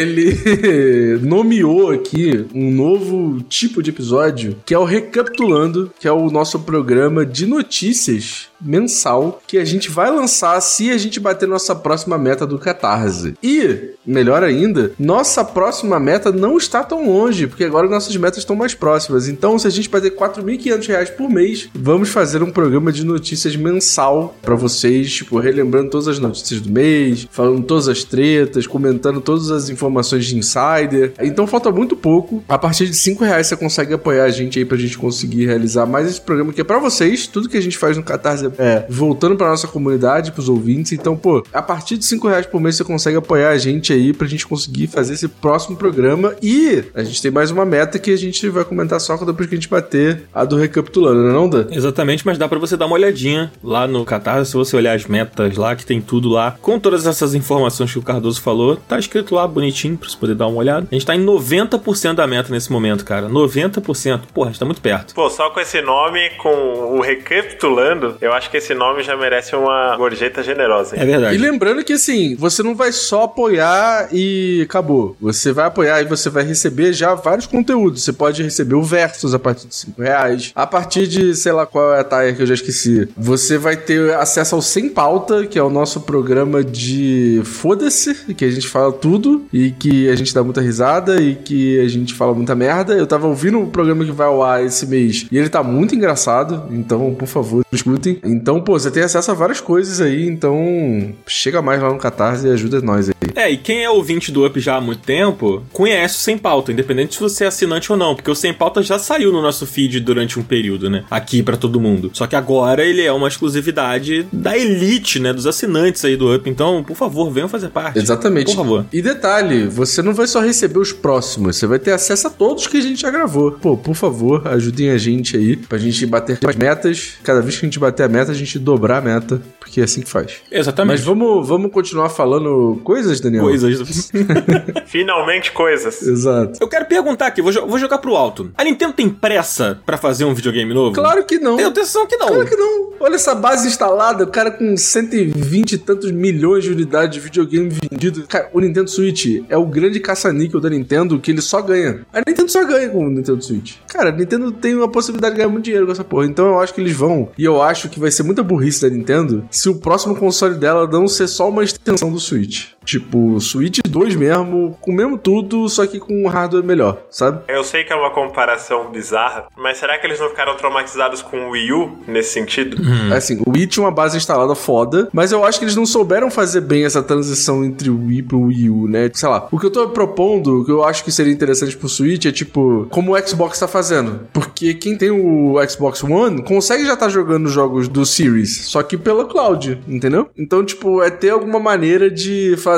ele nomeou aqui um novo tipo de episódio, que é o Recapitulando, que é o nosso programa de notícias Deus mensal que a gente vai lançar se a gente bater nossa próxima meta do Catarse. E, melhor ainda, nossa próxima meta não está tão longe, porque agora nossas metas estão mais próximas. Então, se a gente bater 4.500 reais por mês, vamos fazer um programa de notícias mensal pra vocês, tipo, relembrando todas as notícias do mês, falando todas as tretas, comentando todas as informações de insider. Então falta muito pouco. A partir de 5 reais você consegue apoiar a gente aí pra gente conseguir realizar mais esse programa que é pra vocês. Tudo que a gente faz no Catarse é voltando pra nossa comunidade, pros ouvintes. Então, pô, a partir de 5 reais por mês você consegue apoiar a gente aí pra gente conseguir fazer esse próximo programa. E a gente tem mais uma meta que a gente vai comentar só depois que a gente bater a do Recapitulando, né não, Dan? Exatamente, mas dá pra você dar uma olhadinha lá no Catarse, se você olhar as metas lá, que tem tudo lá, com todas essas informações que o Cardoso falou, tá escrito lá bonitinho pra você poder dar uma olhada. A gente tá em 90% da meta nesse momento, cara. 90%. Porra, a gente tá muito perto. Pô, só com esse nome, com o recapitulando, eu acho que esse nome já merece uma gorjeta generosa. É hein? verdade. E lembrando que assim, você não vai só apoiar e acabou. Você vai apoiar e você vai receber já vários conteúdos. Você pode receber o Versus a partir de 5 reais. A partir de, sei lá qual é a taia que eu já esqueci. Você vai ter acesso ao Sem Pauta, que é o nosso programa de foda-se, que a gente fala tudo e que a gente dá muita risada e que a gente fala muita merda. Eu tava ouvindo o programa que vai ao ar esse mês e ele tá muito engraçado. Então, por favor, escutem. Então, pô, você tem acesso a várias coisas aí. Então, chega mais lá no Catarse e ajuda nós aí. É, e quem é ouvinte do Up já há muito tempo, conhece o Sem Pauta, independente se você é assinante ou não, porque o Sem Pauta já saiu no nosso feed durante um período, né? Aqui pra todo mundo. Só que agora ele é uma exclusividade da elite, né? Dos assinantes aí do Up. Então, por favor, venham fazer parte. Exatamente. Por favor. E detalhe, você não vai só receber os próximos, você vai ter acesso a todos que a gente já gravou. Pô, por favor, ajudem a gente aí pra gente bater mais metas. Cada vez que a gente bater a meta, a gente dobrar a meta, porque é assim que faz. Exatamente. Mas vamos, vamos continuar falando coisas, Daniel? Coisas. Finalmente coisas. Exato. Eu quero perguntar aqui, vou, vou jogar pro alto. A Nintendo tem pressa pra fazer um videogame novo? Claro que não. Tenho atenção que não. Claro que não. Olha essa base instalada, o cara com 120 e tantos milhões de unidades de videogame vendido. Cara, o Nintendo Switch é o grande caça-níquel da Nintendo que ele só ganha. A Nintendo só ganha com o Nintendo Switch. Cara, a Nintendo tem uma possibilidade de ganhar muito dinheiro com essa porra. Então eu acho que eles vão. E eu acho que vai ser muita burrice da Nintendo se o próximo console dela não ser só uma extensão do Switch. Tipo, Switch 2 mesmo, com o mesmo tudo, só que com um hardware melhor, sabe? Eu sei que é uma comparação bizarra, mas será que eles não ficaram traumatizados com o Wii U nesse sentido? Assim, o Wii tinha uma base instalada foda, mas eu acho que eles não souberam fazer bem essa transição entre o Wii pro Wii U, né? Sei lá, o que eu tô propondo, o que eu acho que seria interessante pro Switch é tipo, como o Xbox tá fazendo. Porque quem tem o Xbox One consegue já tá jogando jogos do Series, só que pela cloud, entendeu? Então, tipo, é ter alguma maneira de fazer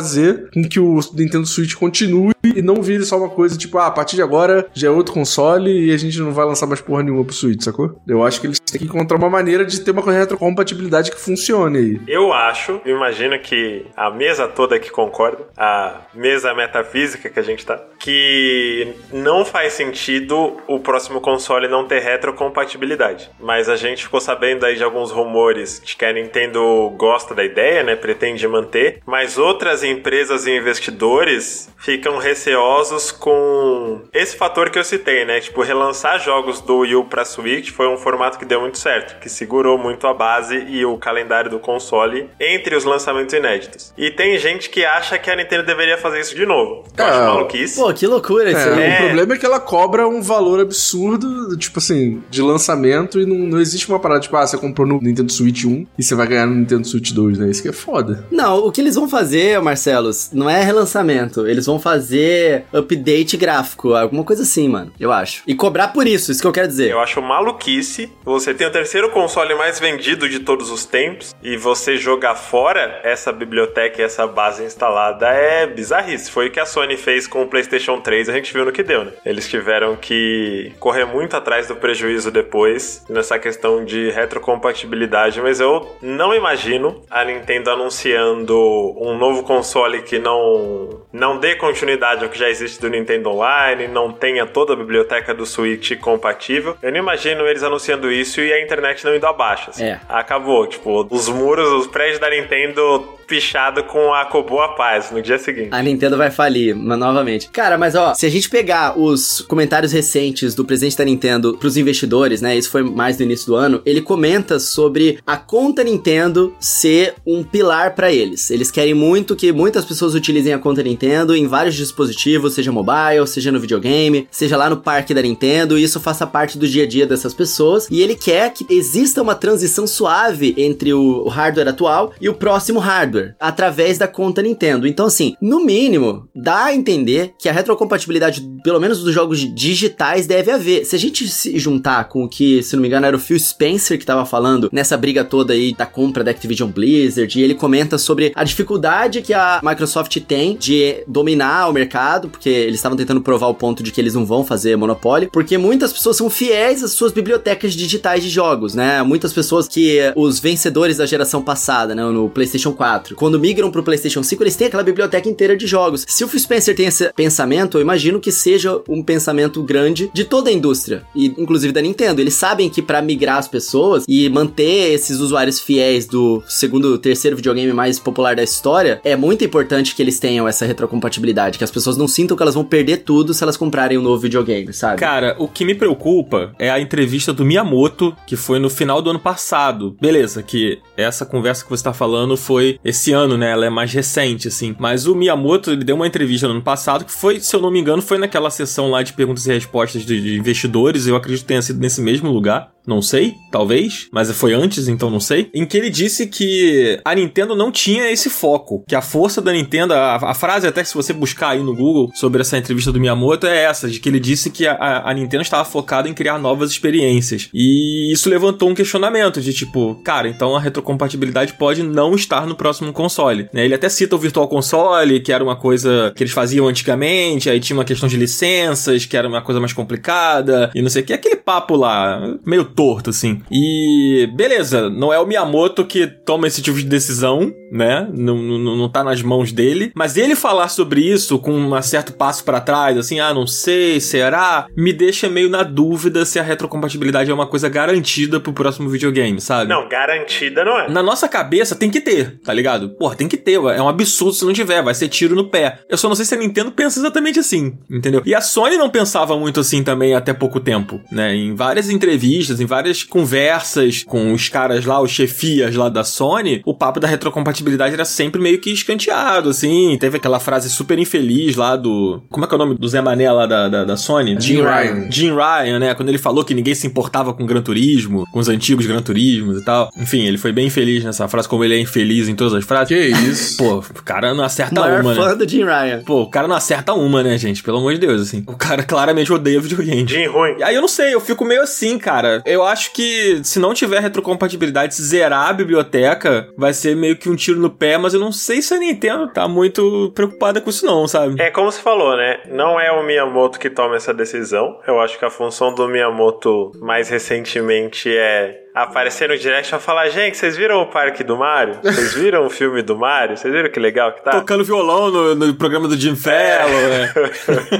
com que o Nintendo Switch continue e não vire só uma coisa tipo, ah, a partir de agora já é outro console e a gente não vai lançar mais porra nenhuma pro Switch, sacou? Eu acho que eles têm que encontrar uma maneira de ter uma retrocompatibilidade que funcione aí. Eu acho, imagino que a mesa toda que concorda, a mesa metafísica que a gente tá, que não faz sentido o próximo console não ter retrocompatibilidade. Mas a gente ficou sabendo aí de alguns rumores de que a Nintendo gosta da ideia, né? Pretende manter, mas outras empresas e investidores ficam receosos com esse fator que eu citei, né? Tipo, relançar jogos do Wii U pra Switch foi um formato que deu muito certo, que segurou muito a base e o calendário do console entre os lançamentos inéditos. E tem gente que acha que a Nintendo deveria fazer isso de novo. Eu acho Ah, maluquice. Pô, que loucura isso É. É. O problema é que ela cobra um valor absurdo, tipo assim, de lançamento e não, não existe uma parada tipo, ah, você comprou no Nintendo Switch 1 e você vai ganhar no Nintendo Switch 2, né? Isso que é foda. Não, o que eles vão fazer, Marcelos, não é relançamento. Eles vão fazer update gráfico, alguma coisa assim, mano. Eu acho. E cobrar por isso, isso que eu quero dizer. Eu acho maluquice. Você tem o terceiro console mais vendido de todos os tempos e você jogar fora essa biblioteca e essa base instalada é bizarrice. Foi o que a Sony fez com o PlayStation 3, a gente viu no que deu, né? Eles tiveram que correr muito atrás do prejuízo depois nessa questão de retrocompatibilidade, mas eu não imagino a Nintendo anunciando um novo console que não não dê continuidade ao que já existe do Nintendo Online, não tenha toda a biblioteca do Switch compatível. Eu não imagino eles anunciando isso e a internet não indo abaixo. Assim. É. Acabou, tipo, os muros, os prédios da Nintendo pichado com a Coboa Paz no dia seguinte. A Nintendo vai falir, mas novamente. Cara, mas ó, se a gente pegar os comentários recentes do presidente da Nintendo pros investidores, né? Isso foi mais no início do ano. Ele comenta sobre a conta Nintendo ser um pilar pra eles. Eles querem muito que muitas pessoas utilizem a conta Nintendo em vários dispositivos, seja mobile, seja no videogame, seja lá no parque da Nintendo, e isso faça parte do dia a dia dessas pessoas. E ele quer que exista uma transição suave entre o hardware atual e o próximo hardware através da conta Nintendo. Então, assim, no mínimo, dá a entender que a retrocompatibilidade, pelo menos dos jogos digitais, deve haver. Se a gente se juntar com o que, se não me engano, era o Phil Spencer que tava falando nessa briga toda aí da compra da Activision Blizzard, e ele comenta sobre a dificuldade que a Microsoft tem de dominar o mercado, porque eles estavam tentando provar o ponto de que eles não vão fazer monopólio, porque muitas pessoas são fiéis às suas bibliotecas digitais de jogos, né? Muitas pessoas que os vencedores da geração passada, né, no PlayStation 4, quando migram pro PlayStation 5, eles têm aquela biblioteca inteira de jogos. Se o Phil Spencer tem esse pensamento, eu imagino que seja um pensamento grande de toda a indústria, e inclusive da Nintendo. Eles sabem que para migrar as pessoas e manter esses usuários fiéis do segundo, terceiro videogame mais popular da história, é muito importante que eles tenham essa retrocompatibilidade, que as pessoas não sintam que elas vão perder tudo se elas comprarem um novo videogame, sabe? Cara, o que me preocupa é a entrevista do Miyamoto, que foi no final do ano passado. Beleza, que essa conversa que você tá falando foi esse ano, né? Ela é mais recente, assim. Mas o Miyamoto, ele deu uma entrevista no ano passado, que foi, se eu não me engano, foi naquela sessão lá de perguntas e respostas de, de investidores. Eu acredito que tenha sido nesse mesmo lugar não sei, talvez, mas foi antes, então não sei, em que ele disse que a Nintendo não tinha esse foco, que a força da Nintendo, a, a frase até que se você buscar aí no Google sobre essa entrevista do Miyamoto é essa, de que ele disse que a, a Nintendo estava focada em criar novas experiências. E isso levantou um questionamento de tipo, cara, então a retrocompatibilidade pode não estar no próximo console, né? Ele até cita o Virtual Console, que era uma coisa que eles faziam antigamente, aí tinha uma questão de licenças, que era uma coisa mais complicada, e não sei o que, aquele papo lá, meio torto, assim. E beleza, não é o Miyamoto que toma esse tipo de decisão, né? Não, não, não tá nas mãos dele. Mas ele falar sobre isso com um certo passo para trás, assim, ah, não sei, será? Me deixa meio na dúvida se a retrocompatibilidade é uma coisa garantida pro próximo videogame, sabe? Não, garantida não é. Na nossa cabeça tem que ter, tá ligado? Porra, tem que ter, é um absurdo se não tiver, vai ser tiro no pé. Eu só não sei se a Nintendo pensa exatamente assim, entendeu? E a Sony não pensava muito assim também até pouco tempo, né? Em várias entrevistas, em várias conversas com os caras lá, os chefias lá da Sony, o papo da retrocompatibilidade era sempre meio que escanteado, assim. Teve aquela frase super infeliz lá do. Como é que é o nome do Zé Mané lá da, da, da Sony? Jim Ryan. Jim Ryan, né? Quando ele falou que ninguém se importava com Gran Turismo, com os antigos Gran Turismos e tal. Enfim, ele foi bem infeliz nessa frase, como ele é infeliz em todas as frases. Que isso? Pô, o cara não acerta Maior uma, fã né? do Jim Ryan. Pô, o cara não acerta uma, né, gente? Pelo amor de Deus, assim. O cara claramente odeia videogame. Jim ruim. E aí eu não sei, eu fico meio assim, cara. Eu acho que se não tiver retrocompatibilidade, se zerar a biblioteca, vai ser meio que um tiro no pé, mas eu não sei se a Nintendo tá muito preocupada com isso não, sabe? É como você falou, né? Não é o Miyamoto que toma essa decisão. Eu acho que a função do Miyamoto mais recentemente é aparecer no direct e falar: gente, vocês viram o parque do Mario? Vocês viram o filme do Mario? Vocês viram que legal que tá? Tocando violão no, no programa do Jim Fellow, né?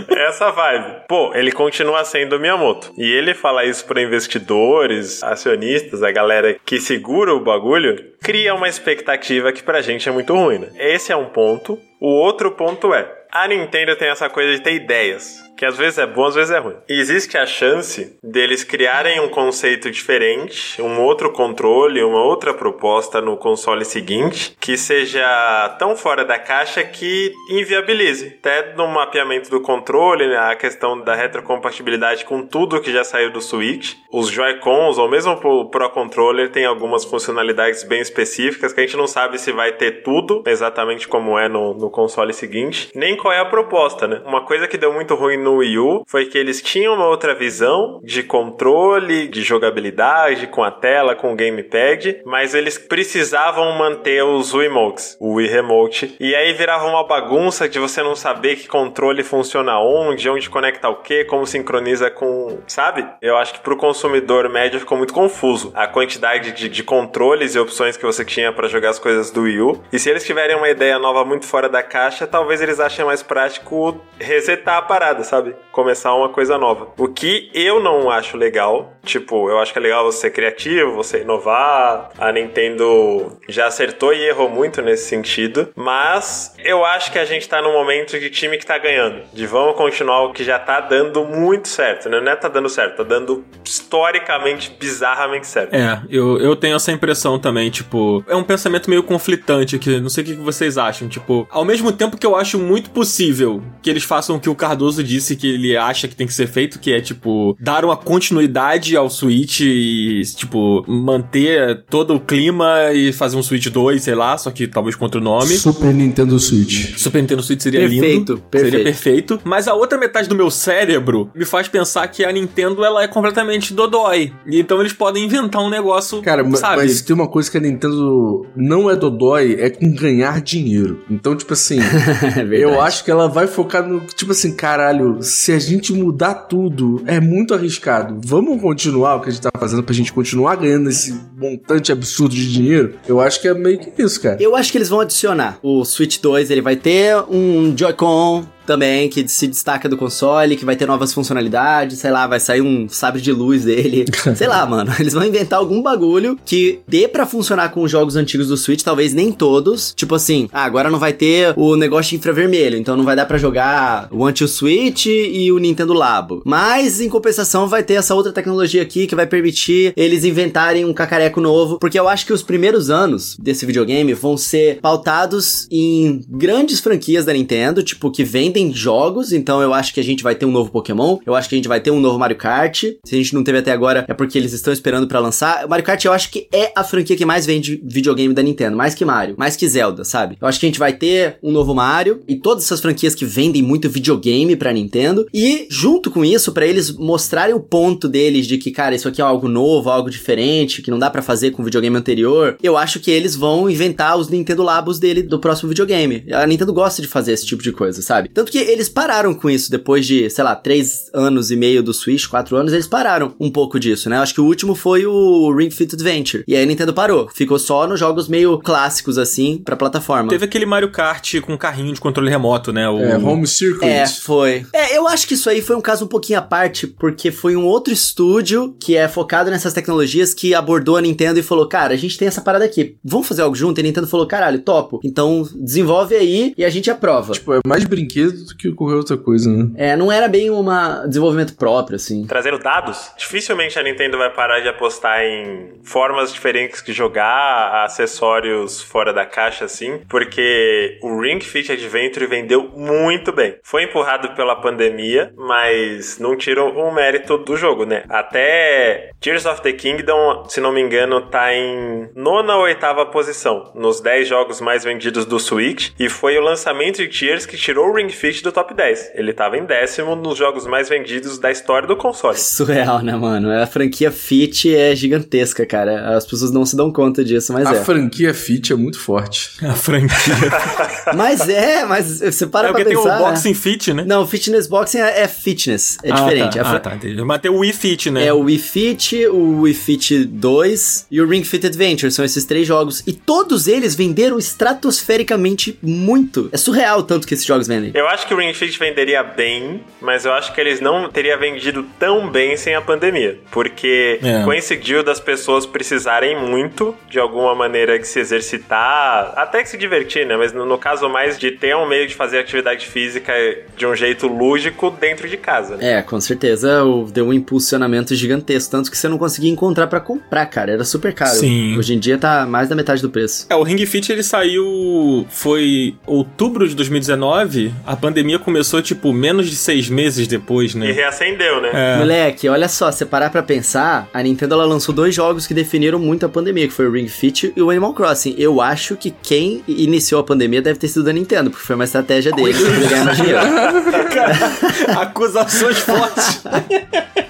Essa vibe. Pô, ele continua sendo o Miyamoto. E ele fala isso para investidores, acionistas, a galera que segura o bagulho, cria uma expectativa que pra gente é muito ruim, né? Esse é um ponto. O outro ponto é, a Nintendo tem essa coisa de ter ideias. Que às vezes é bom, às vezes é ruim. E existe a chance deles criarem um conceito diferente, um outro controle, uma outra proposta no console seguinte, que seja tão fora da caixa que inviabilize. Até no mapeamento do controle, né, a questão da retrocompatibilidade com tudo que já saiu do Switch, os Joy-Cons ou mesmo o Pro Controller tem algumas funcionalidades bem específicas que a gente não sabe se vai ter tudo exatamente como é no, no console seguinte, nem qual é a proposta, né? Uma coisa que deu muito ruim no Wii U foi que eles tinham uma outra visão de controle, de jogabilidade com a tela, com o gamepad, mas eles precisavam manter os Wiimotes, o Wii Remote, e aí virava uma bagunça de você não saber que controle funciona onde, onde conecta o que, como sincroniza com, sabe? Eu acho que pro consumidor médio ficou muito confuso a quantidade de, de controles e opções que você tinha para jogar as coisas do Wii U. E se eles tiverem uma ideia nova muito fora da caixa, talvez eles achem mais prático resetar a parada, sabe? Começar uma coisa nova. O que eu não acho legal, tipo, eu acho que é legal você ser criativo, você inovar. A Nintendo já acertou e errou muito nesse sentido, mas eu acho que a gente tá num momento de time que tá ganhando, de vamos continuar o que já tá dando muito certo, né? Não é tá dando certo, tá dando historicamente, bizarramente certo. É, eu, eu tenho essa impressão também, tipo, é um pensamento meio conflitante aqui, não sei o que vocês acham, tipo, ao mesmo tempo que eu acho muito possível que eles façam o que o Cardoso disse que ele acha que tem que ser feito, que é, tipo, dar uma continuidade ao Switch e, tipo, manter todo o clima e fazer um Switch 2, sei lá, só que talvez com outro nome. Super Nintendo Switch. Super Nintendo Switch seria Perfeito, lindo. perfeito. Seria perfeito. Mas a outra metade do meu cérebro me faz pensar que a Nintendo ela é completamente dodói. E então eles podem inventar um negócio, Cara, sabe? mas tem uma coisa que a Nintendo não é dodói, é com ganhar dinheiro. Então, tipo assim, é eu acho que ela vai focar no. Tipo assim, caralho, se a gente mudar tudo, é muito arriscado. Vamos continuar o que a gente tá fazendo pra gente continuar ganhando esse montante absurdo de dinheiro? Eu acho que é meio que isso, cara. Eu acho que eles vão adicionar. O Switch 2, ele vai ter um Joy-Con também, que se destaca do console, que vai ter novas funcionalidades, sei lá, vai sair um sabre de luz dele. sei lá, mano. Eles vão inventar algum bagulho que dê pra funcionar com os jogos antigos do Switch, talvez nem todos. Tipo assim, ah, agora não vai ter o negócio de infravermelho, então não vai dar pra jogar o Anti-Switch e o Nintendo Labo. Mas, em compensação, vai ter essa outra tecnologia aqui que vai permitir eles inventarem um cacareco novo, porque eu acho que os primeiros anos desse videogame vão ser pautados em grandes franquias da Nintendo, tipo, que vendem jogos, então eu acho que a gente vai ter um novo Pokémon, eu acho que a gente vai ter um novo Mario Kart. Se a gente não teve até agora, é porque eles estão esperando pra lançar. O Mario Kart eu acho que é a franquia que mais vende videogame da Nintendo, mais que Mario, mais que Zelda, sabe? Eu acho que a gente vai ter um novo Mario e todas essas franquias que vendem muito videogame pra Nintendo e junto com isso, pra eles mostrarem o ponto deles de que, cara, isso aqui é algo novo, algo diferente, que não dá pra fazer com o videogame anterior, eu acho que eles vão inventar os Nintendo Labos dele do próximo videogame. A Nintendo gosta de fazer esse tipo de coisa, sabe? Tanto que eles pararam com isso depois de, sei lá, três anos e meio do Switch, quatro anos, eles pararam um pouco disso, né? Eu acho que o último foi o Ring Fit Adventure. E aí a Nintendo parou. Ficou só nos jogos meio clássicos, assim, pra plataforma. Teve aquele Mario Kart com carrinho de controle remoto, né? O... É, Home Circuit. É, foi. É, eu acho que isso aí foi um caso um pouquinho à parte, porque foi um outro estúdio que é focado nessas tecnologias que abordou a Nintendo e falou: Cara, a gente tem essa parada aqui, vamos fazer algo junto? E a Nintendo falou: Caralho, topo. Então desenvolve aí e a gente aprova. Tipo, é mais brinquedo do que qualquer outra coisa, né? É, não era bem um desenvolvimento próprio, assim. Trazendo dados, dificilmente a Nintendo vai parar de apostar em formas diferentes de jogar, acessórios fora da caixa, assim, porque o Ring Fit Adventure vendeu muito bem. Foi empurrado pela pandemia, mas não tira o mérito do jogo, né? Até Tears of the Kingdom, se não me engano, tá em nona ou oitava posição nos 10 jogos mais vendidos do Switch, e foi o lançamento de Tears que tirou o Ring Fit do top 10. Ele tava em décimo nos jogos mais vendidos da história do console. Surreal, né, mano? A franquia Fit é gigantesca, cara. As pessoas não se dão conta disso, mas A é. franquia Fit é muito forte. A franquia. Mas é, mas você para é pra porque tem pensar. o Boxing Fit, né? Não, fitness boxing é, é fitness, é Ah, diferente. Tá. A fra- Ah, tá, entendi. Mas tem o Wii Fit, né? É o Wii Fit, o Wii Fit 2 e o Ring Fit Adventure. São esses três jogos. E todos eles venderam estratosfericamente muito. É surreal o tanto que esses jogos vendem. Eu acho que o Ring Fit venderia bem, mas eu acho que eles não teria vendido tão bem sem a pandemia. Porque É. coincidiu das pessoas precisarem muito, de alguma maneira, de se exercitar, até que se divertir, né? Mas no, no caso mais de ter um meio de fazer atividade física de um jeito lúdico dentro de casa. né? É, com certeza deu um impulsionamento gigantesco, tanto que você não conseguia encontrar pra comprar, cara, era super caro. Sim. Hoje em dia tá mais da metade do preço. É, o Ring Fit ele saiu. Foi outubro de 2019. A pandemia começou, tipo, menos de seis meses depois, E né? reacendeu, né? É. Moleque, olha só, se parar pra pensar, a Nintendo ela lançou dois jogos que definiram muito a pandemia, que foi o Ring Fit e o Animal Crossing. Eu acho que quem iniciou a pandemia deve ter sido a Nintendo, porque foi uma estratégia deles pra ganhar dinheiro. Acusações fortes.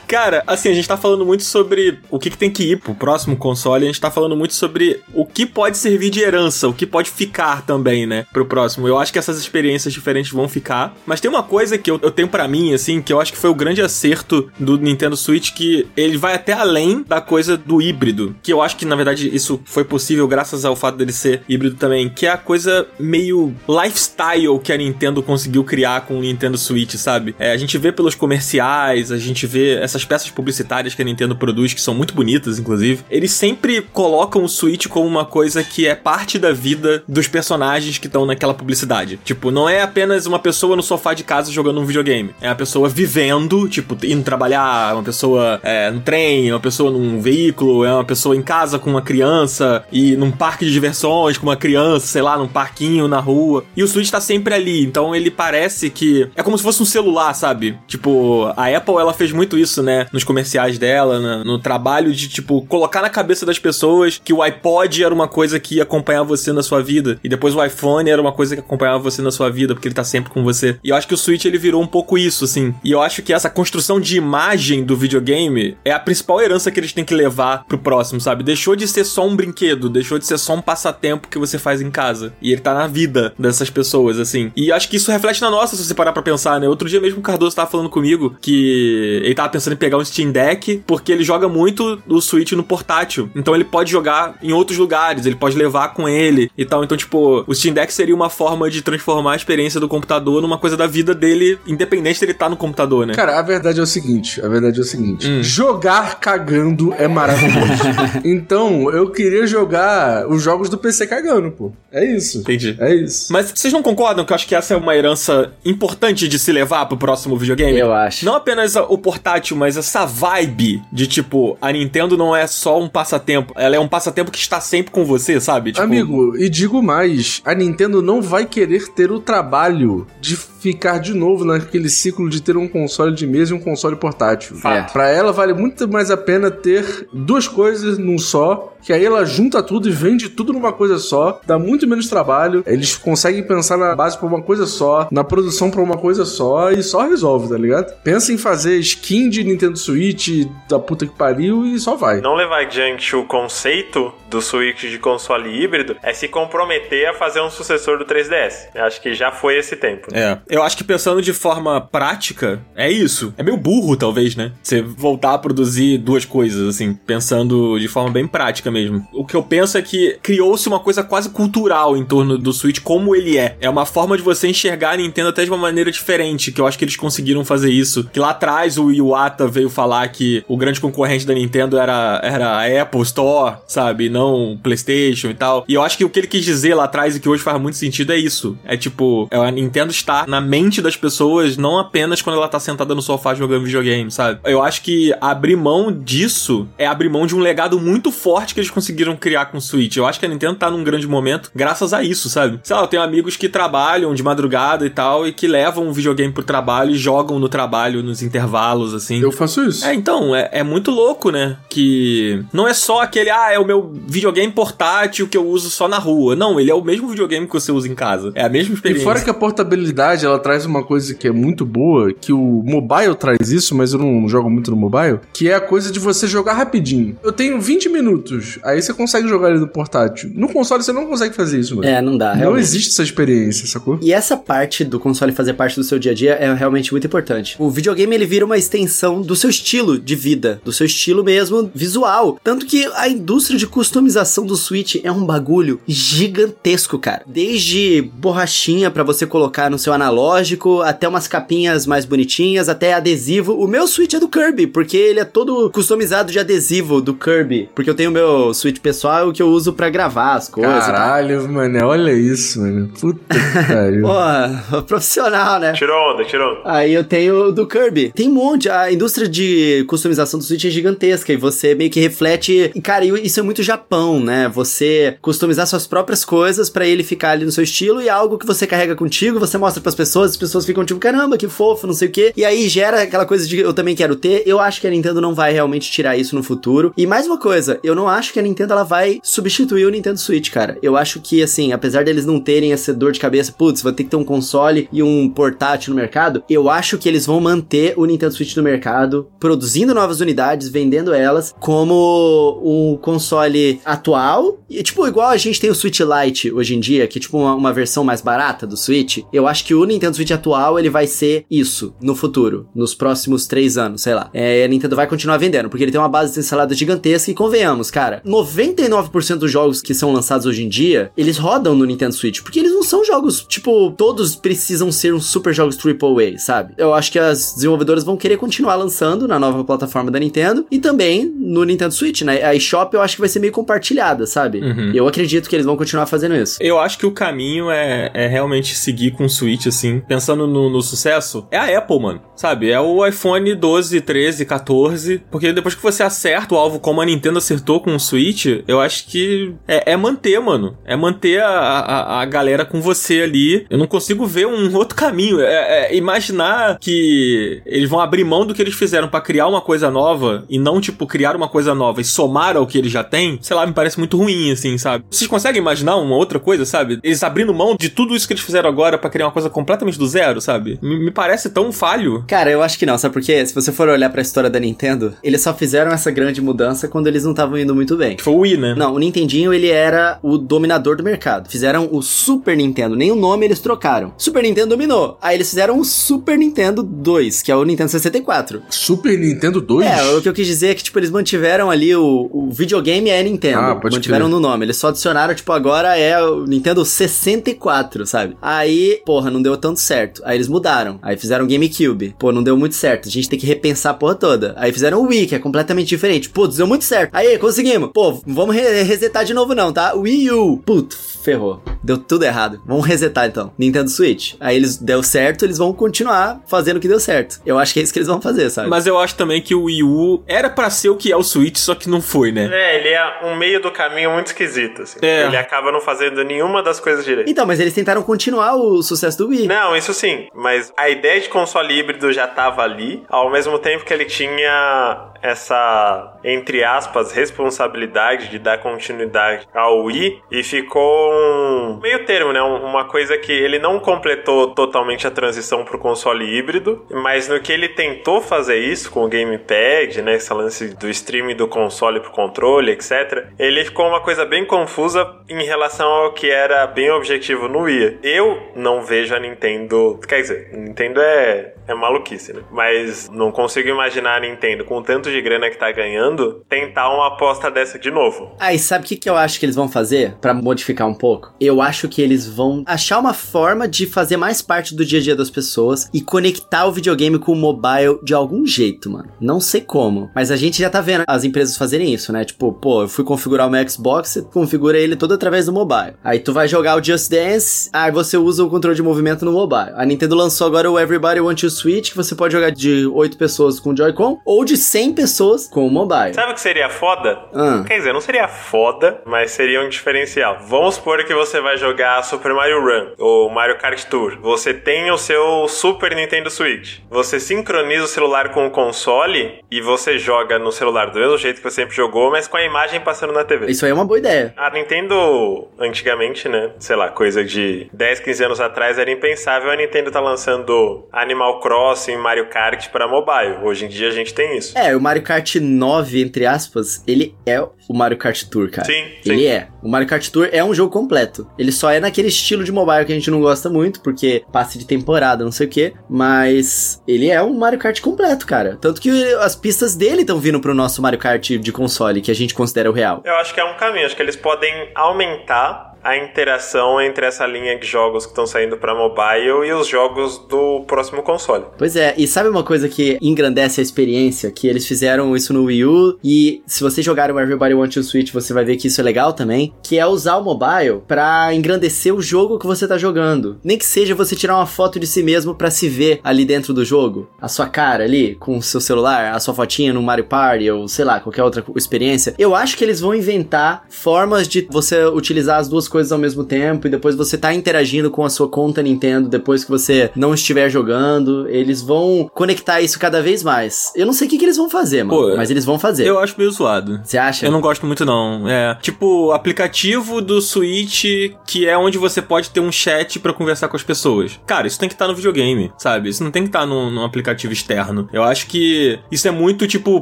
Cara, assim, a gente tá falando muito sobre o que, que tem que ir pro próximo console, a gente tá falando muito sobre o que pode servir de herança, o que pode ficar também, né, pro próximo. Eu acho que essas experiências diferentes vão ficar, mas tem uma coisa que eu, eu tenho pra mim, assim, que eu acho que foi o grande acerto do Nintendo Switch, que ele vai até além da coisa do híbrido, que eu acho que, na verdade, isso foi possível graças ao fato dele ser híbrido também, que é a coisa meio lifestyle que a Nintendo conseguiu criar com o Nintendo Switch, sabe? É, a gente vê pelos comerciais, a gente vê essas peças publicitárias que a Nintendo produz, que são muito bonitas, inclusive. Eles sempre colocam o Switch como uma coisa que é parte da vida dos personagens que estão naquela publicidade. Tipo, não é apenas uma pessoa no sofá de casa jogando um videogame. É uma pessoa vivendo, tipo, indo trabalhar, uma pessoa é, no trem, uma pessoa num veículo, é uma pessoa em casa com uma criança e num parque de diversões com uma criança, sei lá, num parquinho na rua. E o Switch tá sempre ali, então ele parece que é como se fosse um celular, sabe? Tipo, a Apple ela fez muito isso, né, nos comerciais dela, na- no trabalho de tipo colocar na cabeça das pessoas que o iPod era uma coisa que ia acompanhar você na sua vida e depois o iPhone era uma coisa que acompanhava você na sua vida, porque ele tá sempre com você. E eu acho que o Switch ele virou um pouco isso, assim. E eu acho que essa construção de imagem do videogame é a principal herança que eles têm que levar pro próximo, sabe? Deixou de ser só um brinquedo, deixou de ser só um passatempo que você faz em casa. E ele tá na vida dessas pessoas, assim. E acho que isso reflete na nossa, se você parar pra pensar, né? Outro dia mesmo o Cardoso tava falando comigo que ele tava pensando em pegar um Steam Deck porque ele joga muito o Switch no portátil. Então ele pode jogar em outros lugares, ele pode levar com ele e tal. Então, tipo, o Steam Deck seria uma forma de transformar a experiência do computador numa coisa da vida dele, independente dele estar no computador, né? Cara, a verdade é o seguinte, a verdade é o seguinte, Hum. jogar cagando é maravilhoso. então, eu queria jogar os jogos do PC cagando, pô. É isso. Entendi. É isso. Mas vocês não concordam que eu acho que essa é uma herança importante de se levar pro próximo videogame? Eu acho. Não apenas o portátil, mas essa vibe de tipo, a Nintendo não é só um passatempo, ela é um passatempo que está sempre com você, sabe? Tipo, Amigo, e digo mais, a Nintendo não vai querer ter o trabalho de ficar de novo naquele ciclo de ter um console de mesa e um console portátil. Fato. Pra ela vale muito mais a pena ter duas coisas num só, que aí ela junta tudo e vende tudo numa coisa só, dá muito menos trabalho, eles conseguem pensar na base pra uma coisa só, na produção pra uma coisa só e só resolve, tá ligado? Pensa em fazer skin de Nintendo Switch da puta que pariu e só vai. Não levar adiante o conceito do Switch de console híbrido é se comprometer a fazer um sucessor do 3DS. Eu acho que já foi esse tempo. É. Eu acho que pensando de forma prática, é isso. É meio burro, talvez, né? Você voltar a produzir duas coisas, assim, pensando de forma bem prática mesmo. O que eu penso é que criou-se uma coisa quase cultural em torno do Switch, como ele é. É uma forma de você enxergar a Nintendo até de uma maneira diferente, que eu acho que eles conseguiram fazer isso. Que lá atrás o Iwata veio falar que o grande concorrente da Nintendo era, era a Apple Store, sabe? Não o PlayStation e tal. E eu acho que o que ele quis dizer lá atrás e que hoje faz muito sentido é isso. É tipo, é a Nintendo está na mente das pessoas não apenas quando ela tá sentada no sofá jogando videogame, sabe? Eu acho que abrir mão disso é abrir mão de um legado muito forte que eles conseguiram criar com o Switch. Eu acho que a Nintendo tá num grande momento graças a isso, sabe? Sei lá, eu tenho amigos que trabalham de madrugada e tal e que levam um videogame pro trabalho e jogam no trabalho nos intervalos, assim. Eu faço isso. É, então, é, é muito louco, né? Que não é só aquele, ah, é o meu videogame portátil que eu uso só na rua. Não, ele é o mesmo videogame que você usa em casa. É a mesma E experiência. fora que a portabilidade, ela traz uma coisa que é muito boa, que o mobile traz isso, mas eu não jogo muito no mobile, que é a coisa de você jogar rapidinho. Eu tenho 20 minutos, aí você consegue jogar ele no portátil. No console você não consegue fazer isso, mano. É, não dá, não realmente. existe essa experiência, sacou? E essa parte do console fazer parte do seu dia a dia é realmente muito importante. O videogame ele vira uma extensão do seu estilo de vida, do seu estilo mesmo visual. Tanto que a indústria de customização do Switch é um bagulho gigantesco, cara. Desde borrachinha para você colocar no seu analógico, até umas capinhas mais bonitinhas, até adesivo. O meu Switch é do Kirby, porque ele é todo customizado de adesivo do Kirby. Porque eu tenho meu Switch pessoal que eu uso para gravar as coisas. Caralho, mano, olha isso, mano. Puta que pariu. Pô, profissional, né? Tirou onda, tirou onda. Aí eu tenho o do Kirby. Tem um monte. A indústria de customização do Switch é gigantesca e você meio que reflete. E, cara, isso é muito Japão, né? Você customizar suas próprias coisas pra ele ficar ali no seu estilo e algo que você carrega contigo, você mostra pras pessoas, as pessoas ficam tipo, caramba, que fofo, não sei o quê. E aí gera aquela coisa de eu também quero ter. Eu acho que a Nintendo não vai realmente tirar isso no futuro. E mais uma coisa, eu não acho que a Nintendo ela vai substituir o Nintendo Switch, cara. Eu acho que, assim, apesar deles não terem essa dor de cabeça, putz, vai ter que ter um console e um portátil no mercado, eu acho que eles vão manter o Nintendo Switch no mercado, produzindo novas unidades, vendendo elas, como um console atual. E, tipo, igual a gente tem o Switch Lite hoje em dia, que é tipo uma, uma versão mais barata do Switch. Eu acho que o Nintendo Switch atual, ele vai ser isso no futuro, nos próximos três anos, sei lá. É, a Nintendo vai continuar vendendo, porque ele tem uma base instalada gigantesca e convenhamos, cara, 99% dos jogos que são lançados hoje em dia, eles rodam no Nintendo Switch, porque eles não são jogos, tipo, todos precisam ser uns super jogos AAA, sabe? Eu acho que as desenvolvedoras vão querer continuar lançando na nova plataforma da Nintendo e também no Nintendo Switch, né? A eShop eu acho que vai ser meio compartilhada, sabe? Uhum. Eu acredito que eles vão continuar fazendo isso. Eu acho que o caminho é, é realmente seguir com o Switch, assim. Pensando no, no sucesso, é a Apple, mano. Sabe? É o iPhone 12, 13, 14. Porque depois que você acerta o alvo como a Nintendo acertou com o Switch, eu acho que é, é manter, mano. É manter a, a, a galera com você ali. Eu não consigo ver um outro caminho. É, é imaginar que eles vão abrir mão do que eles fizeram pra criar uma coisa nova e não, tipo, criar uma coisa nova e somar ao que eles já têm, sei lá, me parece muito ruim, assim, sabe? Vocês conseguem imaginar uma outra coisa, sabe? Eles abrindo mão de tudo isso que eles fizeram agora pra criar uma coisa completamente do zero, sabe? Me, me parece tão falho. Cara, eu acho que não, sabe por quê? Se você for olhar pra história da Nintendo, eles só fizeram essa grande mudança quando eles não estavam indo muito bem. Foi o Wii, né? Não, o Nintendinho ele era o dominador do mercado. Fizeram o Super Nintendo, nem o nome eles trocaram. Super Nintendo dominou. Aí eles fizeram o Super Nintendo 2, que é o Nintendo 64. Super Nintendo 2? É, o que eu quis dizer é que, tipo, eles mantiveram ali o, o videogame é Nintendo. Ah, pode mantiveram crer. no nome. Eles só adicionaram, tipo, agora é o Nintendo 64, sabe? Aí, porra, não deu tanto certo. Aí eles mudaram. Aí fizeram GameCube. Pô, não deu muito certo. A gente tem que repensar a porra toda. Aí fizeram o Wii, que é completamente diferente. Putz, deu muito certo. Aí, conseguimos. Pô, vamos re- resetar de novo não, tá? Wii U. Putz, ferrou. Deu tudo errado. Vamos resetar então. Nintendo Switch. Aí eles deu certo, eles vão continuar fazendo o que deu certo. Eu acho que é isso que eles vão fazer, sabe? Mas eu acho também que o Wii U era pra ser o que é o Switch, só que não foi, né? É, ele é um meio do caminho muito esquisito, assim. É. Ele acaba não fazendo nenhuma das coisas direito. Então, mas eles tentaram continuar o sucesso do Wii. Não, isso sim, mas a ideia de console híbrido já tava ali, ao mesmo tempo que ele tinha essa, entre aspas, responsabilidade de dar continuidade ao Wii e ficou um meio termo, né? Um- Uma coisa que ele não completou totalmente a transição pro console híbrido, mas no que ele tentou fazer isso com o gamepad, né? Esse lance do streaming do console pro controle, etc. Ele ficou uma coisa bem confusa em relação ao que era bem objetivo no Wii. Eu não vejo a Nintendo. Quer dizer, Nintendo é, é maluquice, né? Mas não consigo imaginar a Nintendo, com o tanto de grana que tá ganhando, tentar uma aposta dessa de novo. Ah, e sabe o que, que eu acho que eles vão fazer Pra modificar um pouco? Eu acho que eles vão achar uma forma de fazer mais parte do dia a dia das pessoas e conectar o videogame com o mobile de algum jeito, mano. Não sei como, mas a gente já tá vendo as empresas fazerem isso, né? Tipo, pô, eu fui configurar o meu Xbox, configura ele todo através do mobile. Aí tu vai jogar o Just Dance, aí você usa o controle de movimento no mobile. A Nintendo lançou agora o Everybody Want to Switch, que você pode jogar de 8 pessoas com o Joy-Con ou de 100 pessoas com o mobile. Sabe o que seria foda? Ah. Quer dizer, não seria foda, mas seria um diferencial. Vamos supor que você vai jogar Super Mario Run ou Mario Kart Tour. Você tem o seu Super Nintendo Switch. Você sincroniza o celular com o console e você joga no celular do mesmo jeito que você sempre jogou, mas com a imagem passando na TV. Isso aí é uma boa ideia. A Nintendo, antigamente, né? Sei lá, coisa de 10, 15 anos atrás, era impensável a Nintendo tá lançando Animal Cross e Mario Kart pra mobile. Hoje em dia a gente tem isso. É, o Mario Kart 9, entre aspas, ele é o Mario Kart Tour, cara. Sim, Ele sim. é. O Mario Kart Tour é um jogo completo. Ele só é naquele estilo de mobile que a gente não gosta muito, porque passe de temporada, não sei o quê. Mas ele é um Mario Kart completo, cara. Tanto que as pistas dele estão vindo pro nosso Mario Kart de console, que a gente considera o real. Eu acho que é um caminho. Acho que eles podem aumentar a interação entre essa linha de jogos que estão saindo pra mobile e os jogos do próximo console. Pois é, e sabe uma coisa que engrandece a experiência? Que eles fizeram isso no Wii U, e se você jogar o Everybody Want to Switch, você vai ver que isso é legal também, que é usar o mobile pra engrandecer o jogo que você tá jogando. Nem que seja você tirar uma foto de si mesmo pra se ver ali dentro do jogo. A sua cara ali, com o seu celular, a sua fotinha no Mario Party, ou sei lá, qualquer outra experiência. Eu acho que eles vão inventar formas de você utilizar as duas coisas ao mesmo tempo, e depois você tá interagindo com a sua conta Nintendo depois que você não estiver jogando. Eles vão conectar isso cada vez mais. Eu não sei o que, que eles vão fazer, mano, Pô, mas eles vão fazer. Eu acho meio zoado. Você acha? Eu não gosto muito, não. É, tipo, aplicativo do Switch, que é onde você pode ter um chat pra conversar com as pessoas. Cara, isso tem que estar no videogame, sabe? Isso não tem que estar num, num aplicativo externo. Eu acho que isso é muito tipo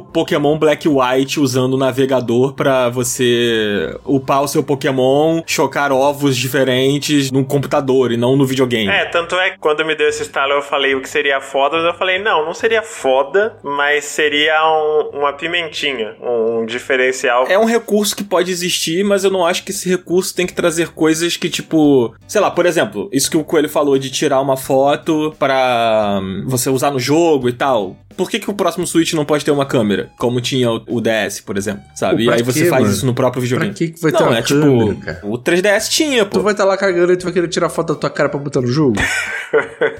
Pokémon Black e White usando o navegador pra você upar o seu Pokémon, chocar ovos diferentes no computador e não no videogame. É, tanto é que quando me deu esse estalo eu falei o que seria foda, mas eu falei, não, não seria foda, mas seria um- uma pimentinha, um diferencial. É um recurso que pode existir, mas eu não acho que esse recurso tem que trazer coisas que, tipo, sei lá, por exemplo, isso que o Coelho falou de tirar uma foto pra hum, você usar no jogo e tal. Por que, que o próximo Switch não pode ter uma câmera? Como tinha o, o DS, por exemplo, sabe? Pô, e aí você faz mano? isso no próprio videogame. Pra que que vai não, ter uma é câmera, tipo, cara? o 3DS tinha, pô. Tu vai estar lá cagando e tu vai querer tirar foto da tua cara pra botar no jogo?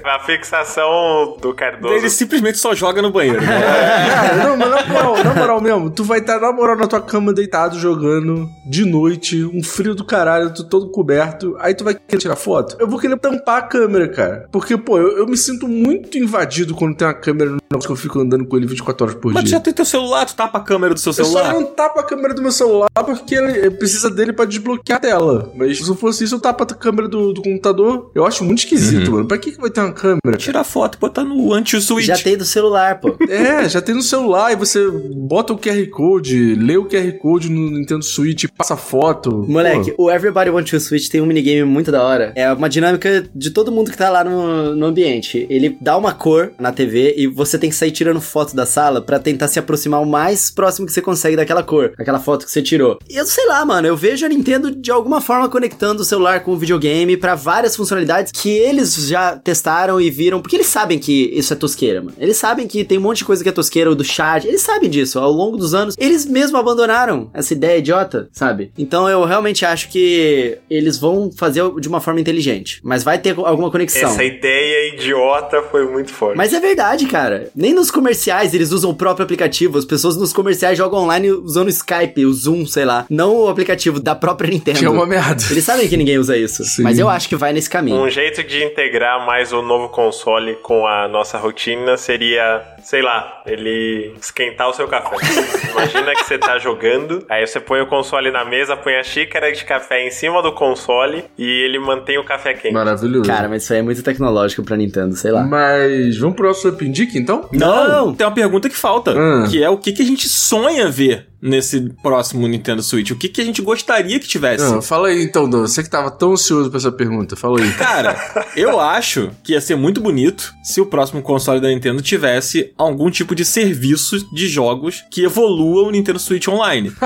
A fixação do Cardoso. Ele simplesmente só joga no banheiro. né? Cara, não, mas na moral, na moral mesmo, tu vai estar na moral na tua cama deitado jogando de noite, um frio do caralho, tu todo coberto, aí tu vai querer tirar foto? Eu vou querer tampar a câmera, cara. Porque, pô, eu, eu me sinto muito invadido quando tem uma câmera no negócio que eu fico andando com ele 24 horas por Mas dia. já tem teu celular, tu tapa a câmera do seu Eu só celular. não tapo a câmera do meu celular porque ele precisa dele pra desbloquear a tela. Mas se eu fosse isso, eu tapo a câmera do, do computador. Eu acho muito esquisito, mano. Pra que, que vai ter uma câmera? Tirar foto e botar no anti-switch. Já tem do celular, pô. É, já tem no celular e você bota o QR Code, lê o QR Code no Nintendo Switch, passa foto. Moleque, Pô, o Everybody Want to Switch tem um minigame muito da hora. É uma dinâmica de todo mundo que tá lá no, no ambiente. Ele dá uma cor na TV e você tem que sair tirando foto da sala pra tentar se aproximar o mais próximo que você consegue daquela cor, aquela foto que você tirou. E eu sei lá, mano, eu vejo a Nintendo de alguma forma conectando o celular com o videogame pra várias funcionalidades que eles já testaram e viram, porque eles sabem que isso é tosqueira, mano. Eles sabem que tem um monte de coisa que é tosqueira, do chat, eles sabem disso. Ao longo dos anos, eles mesmo abandonaram essa ideia idiota, sabe? Então eu realmente acho que eles vão fazer de uma forma inteligente, mas vai ter alguma conexão. Essa ideia idiota foi muito forte. Mas é verdade, cara. Nem nos comerciais eles usam o próprio aplicativo. As pessoas nos comerciais jogam online usando o Skype, o Zoom, sei lá. Não o aplicativo da própria Nintendo. que é uma merda. Eles sabem que ninguém usa isso. Sim. Mas eu acho que vai nesse caminho. Um jeito de integrar mais o novo console com a nossa rotina seria, sei lá, ele esquentar o seu café. Imagina que você tá jogando, aí você põe o console na mesa, põe a xícara de café em cima do console e ele mantém o café quente. Maravilhoso. Cara, mas isso aí é muito tecnológico pra Nintendo, sei lá. Mas vamos pro nosso Up Indica, então? Não! Tem uma pergunta que falta, Hum. que é o que, que a gente sonha ver nesse próximo Nintendo Switch? O que, que a gente gostaria que tivesse? Não, fala aí então, Dan. Você que tava tão ansioso pra essa pergunta, fala aí. Cara, eu acho que ia ser muito bonito se o próximo console da Nintendo tivesse algum tipo de serviço de jogos que evolua o Nintendo Switch Online.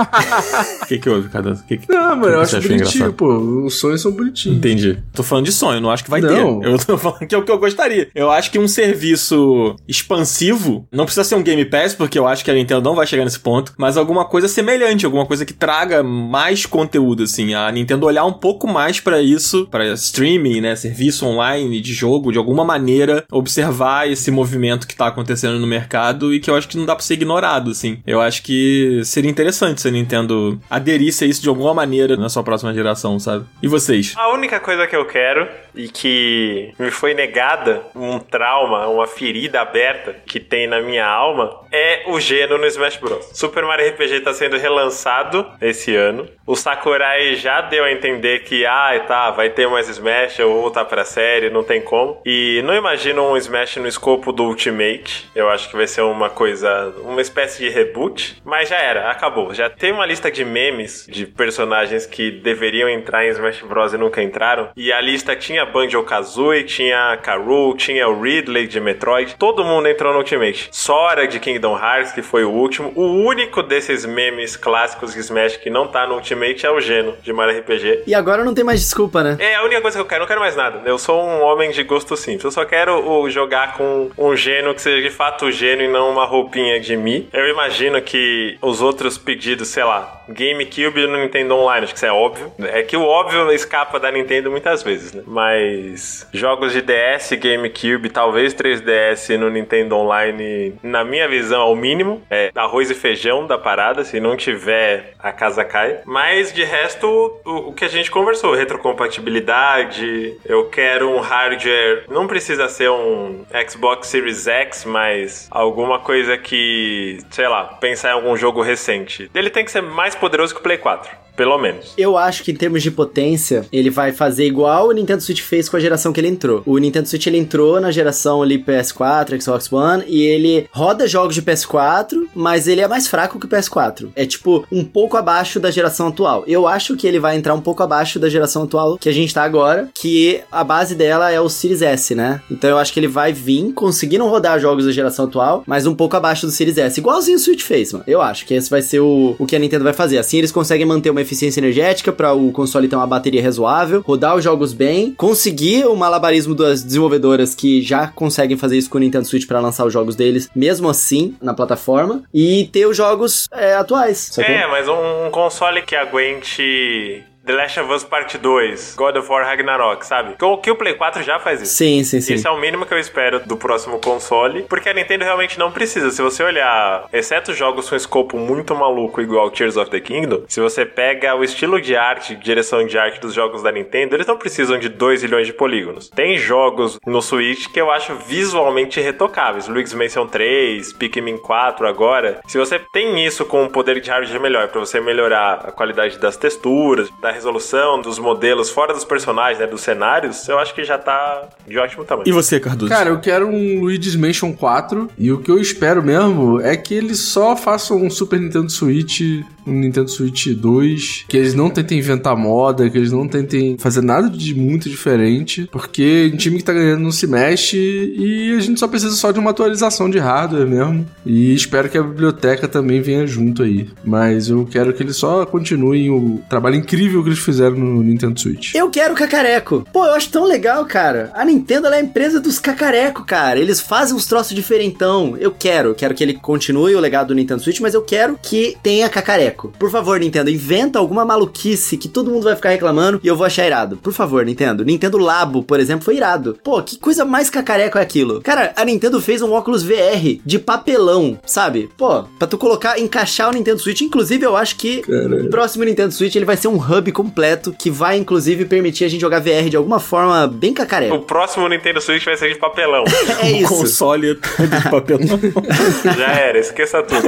O que, que houve, Cada? Que que... Não, mano, eu acho bonitinho, engraçado? pô. Os sonhos são bonitinhos. Entendi. Tô falando de sonho, não acho que vai Não. ter. Eu tô falando que é o que eu gostaria. Eu acho que um serviço expansivo, não precisa ser um Game Pass, porque eu acho que a Nintendo não vai chegar nesse ponto, mas alguma coisa semelhante, alguma coisa que traga mais conteúdo, assim. A Nintendo olhar um pouco mais pra isso, pra streaming, né? Serviço online de jogo, de alguma maneira, observar esse movimento que tá acontecendo no mercado e que eu acho que não dá pra ser ignorado, assim. Eu acho que seria interessante se a Nintendo aderisse a isso de alguma maneira na sua próxima geração, sabe? E vocês? A única coisa que eu quero e que me foi negada, um trauma, uma ferida aberta que tem na minha alma, é o Geno no Smash Bros. Super Mario RPG RPG tá sendo relançado esse ano. O Sakurai já deu a entender que, ah, tá, vai ter mais Smash, eu vou voltar pra série, não tem como. E não imagino um Smash no escopo do Ultimate. Eu acho que vai ser uma coisa, uma espécie de reboot. Mas já era, acabou. Já tem uma lista de memes de personagens que deveriam entrar em Smash Bros. e nunca entraram. E a lista tinha Banjo-Kazooie, tinha Karoo, tinha o Ridley de Metroid. Todo mundo entrou no Ultimate. Sora de Kingdom Hearts, que foi o último. O único desses memes clássicos de Smash que não tá no Ultimate é o Geno, de Mario RPG. E agora não tem mais desculpa, né? É a única coisa que eu quero, não quero mais nada. Eu sou um homem de gosto simples. Eu só quero o, jogar com um Geno que seja de fato o Geno e não uma roupinha de Mi. Eu imagino que os outros pedidos, sei lá, GameCube no Nintendo Online, acho que isso é óbvio. É que o óbvio escapa da Nintendo muitas vezes, né? Mas jogos de DS, GameCube, talvez 3DS no Nintendo Online, na minha visão, ao mínimo, é arroz e feijão da parada. Se não tiver, a casa cai. Mas de resto, o, o que a gente conversou, retrocompatibilidade, eu quero um hardware, não precisa ser um Xbox Series X, mas alguma coisa que, sei lá, pensar em algum jogo recente. Ele tem que ser mais poderoso que o Play 4. Pelo menos. Eu acho que em termos de potência, ele vai fazer igual o Nintendo Switch fez com a geração que ele entrou. O Nintendo Switch ele entrou na geração ali PS4, Xbox One, e ele roda jogos de PS4, mas ele é mais fraco que o PS4. É tipo um pouco abaixo da geração atual. Eu acho que ele vai entrar um pouco abaixo da geração atual que a gente tá agora, que a base dela é o Series S, né? Então eu acho que ele vai vir conseguindo rodar jogos da geração atual, mas um pouco abaixo do Series S. Igualzinho o Switch fez, mano. Eu acho que esse vai ser o, o que a Nintendo vai fazer. Assim eles conseguem manter uma eficiência energética para o console ter uma bateria razoável, rodar os jogos bem, conseguir o malabarismo das desenvolvedoras que já conseguem fazer isso com o Nintendo Switch para lançar os jogos deles, mesmo assim, na plataforma, e ter os jogos é, atuais. Sacou? É, mas um console que aguente The Last of Us Part 2, God of War Ragnarok, sabe? O que o Play 4 já faz isso. Sim, sim, sim. Isso é o mínimo que eu espero do próximo console, porque a Nintendo realmente não precisa. Se você olhar, exceto jogos com escopo muito maluco, igual Tears of the Kingdom, se você pega o estilo de arte, direção de arte dos jogos da Nintendo, eles não precisam de 2 milhões de polígonos. Tem jogos no Switch que eu acho visualmente retocáveis. Luigi's Mansion 3, Pikmin 4 agora. Se você tem isso com um poder de hardware melhor, para você melhorar a qualidade das texturas, da resolução dos modelos, fora dos personagens, né, dos cenários, eu acho que já tá de ótimo tamanho. E você, Cardoso? Cara, eu quero um Luigi's Mansion 4 e o que eu espero mesmo é que eles só façam um Super Nintendo Switch, Nintendo Switch 2, que eles não tentem inventar moda, que eles não tentem fazer nada de muito diferente, porque um time que tá ganhando não se mexe e a gente só precisa só de uma atualização de hardware mesmo. E espero que a biblioteca também venha junto aí. Mas eu quero que eles só continuem o trabalho incrível que eles fizeram no Nintendo Switch. Eu quero cacareco. Pô, eu acho tão legal, cara. A Nintendo é a empresa dos cacareco, cara. Eles fazem uns troços diferentão. Eu quero. Quero que ele continue o legado do Nintendo Switch, mas eu quero que tenha cacareco. Por favor, Nintendo, inventa alguma maluquice que todo mundo vai ficar reclamando e eu vou achar irado. Por favor, Nintendo. Nintendo Labo, por exemplo, foi irado. Pô, que coisa mais cacareco é aquilo? Cara, a Nintendo fez um óculos VR de papelão, sabe? Pô, pra tu colocar, encaixar o Nintendo Switch. Inclusive, eu acho que Caralho. o próximo Nintendo Switch ele vai ser um hub completo que vai inclusive permitir a gente jogar VR de alguma forma bem cacareco. O próximo Nintendo Switch vai ser de papelão. É isso. Console de papelão. Já era, esqueça tudo.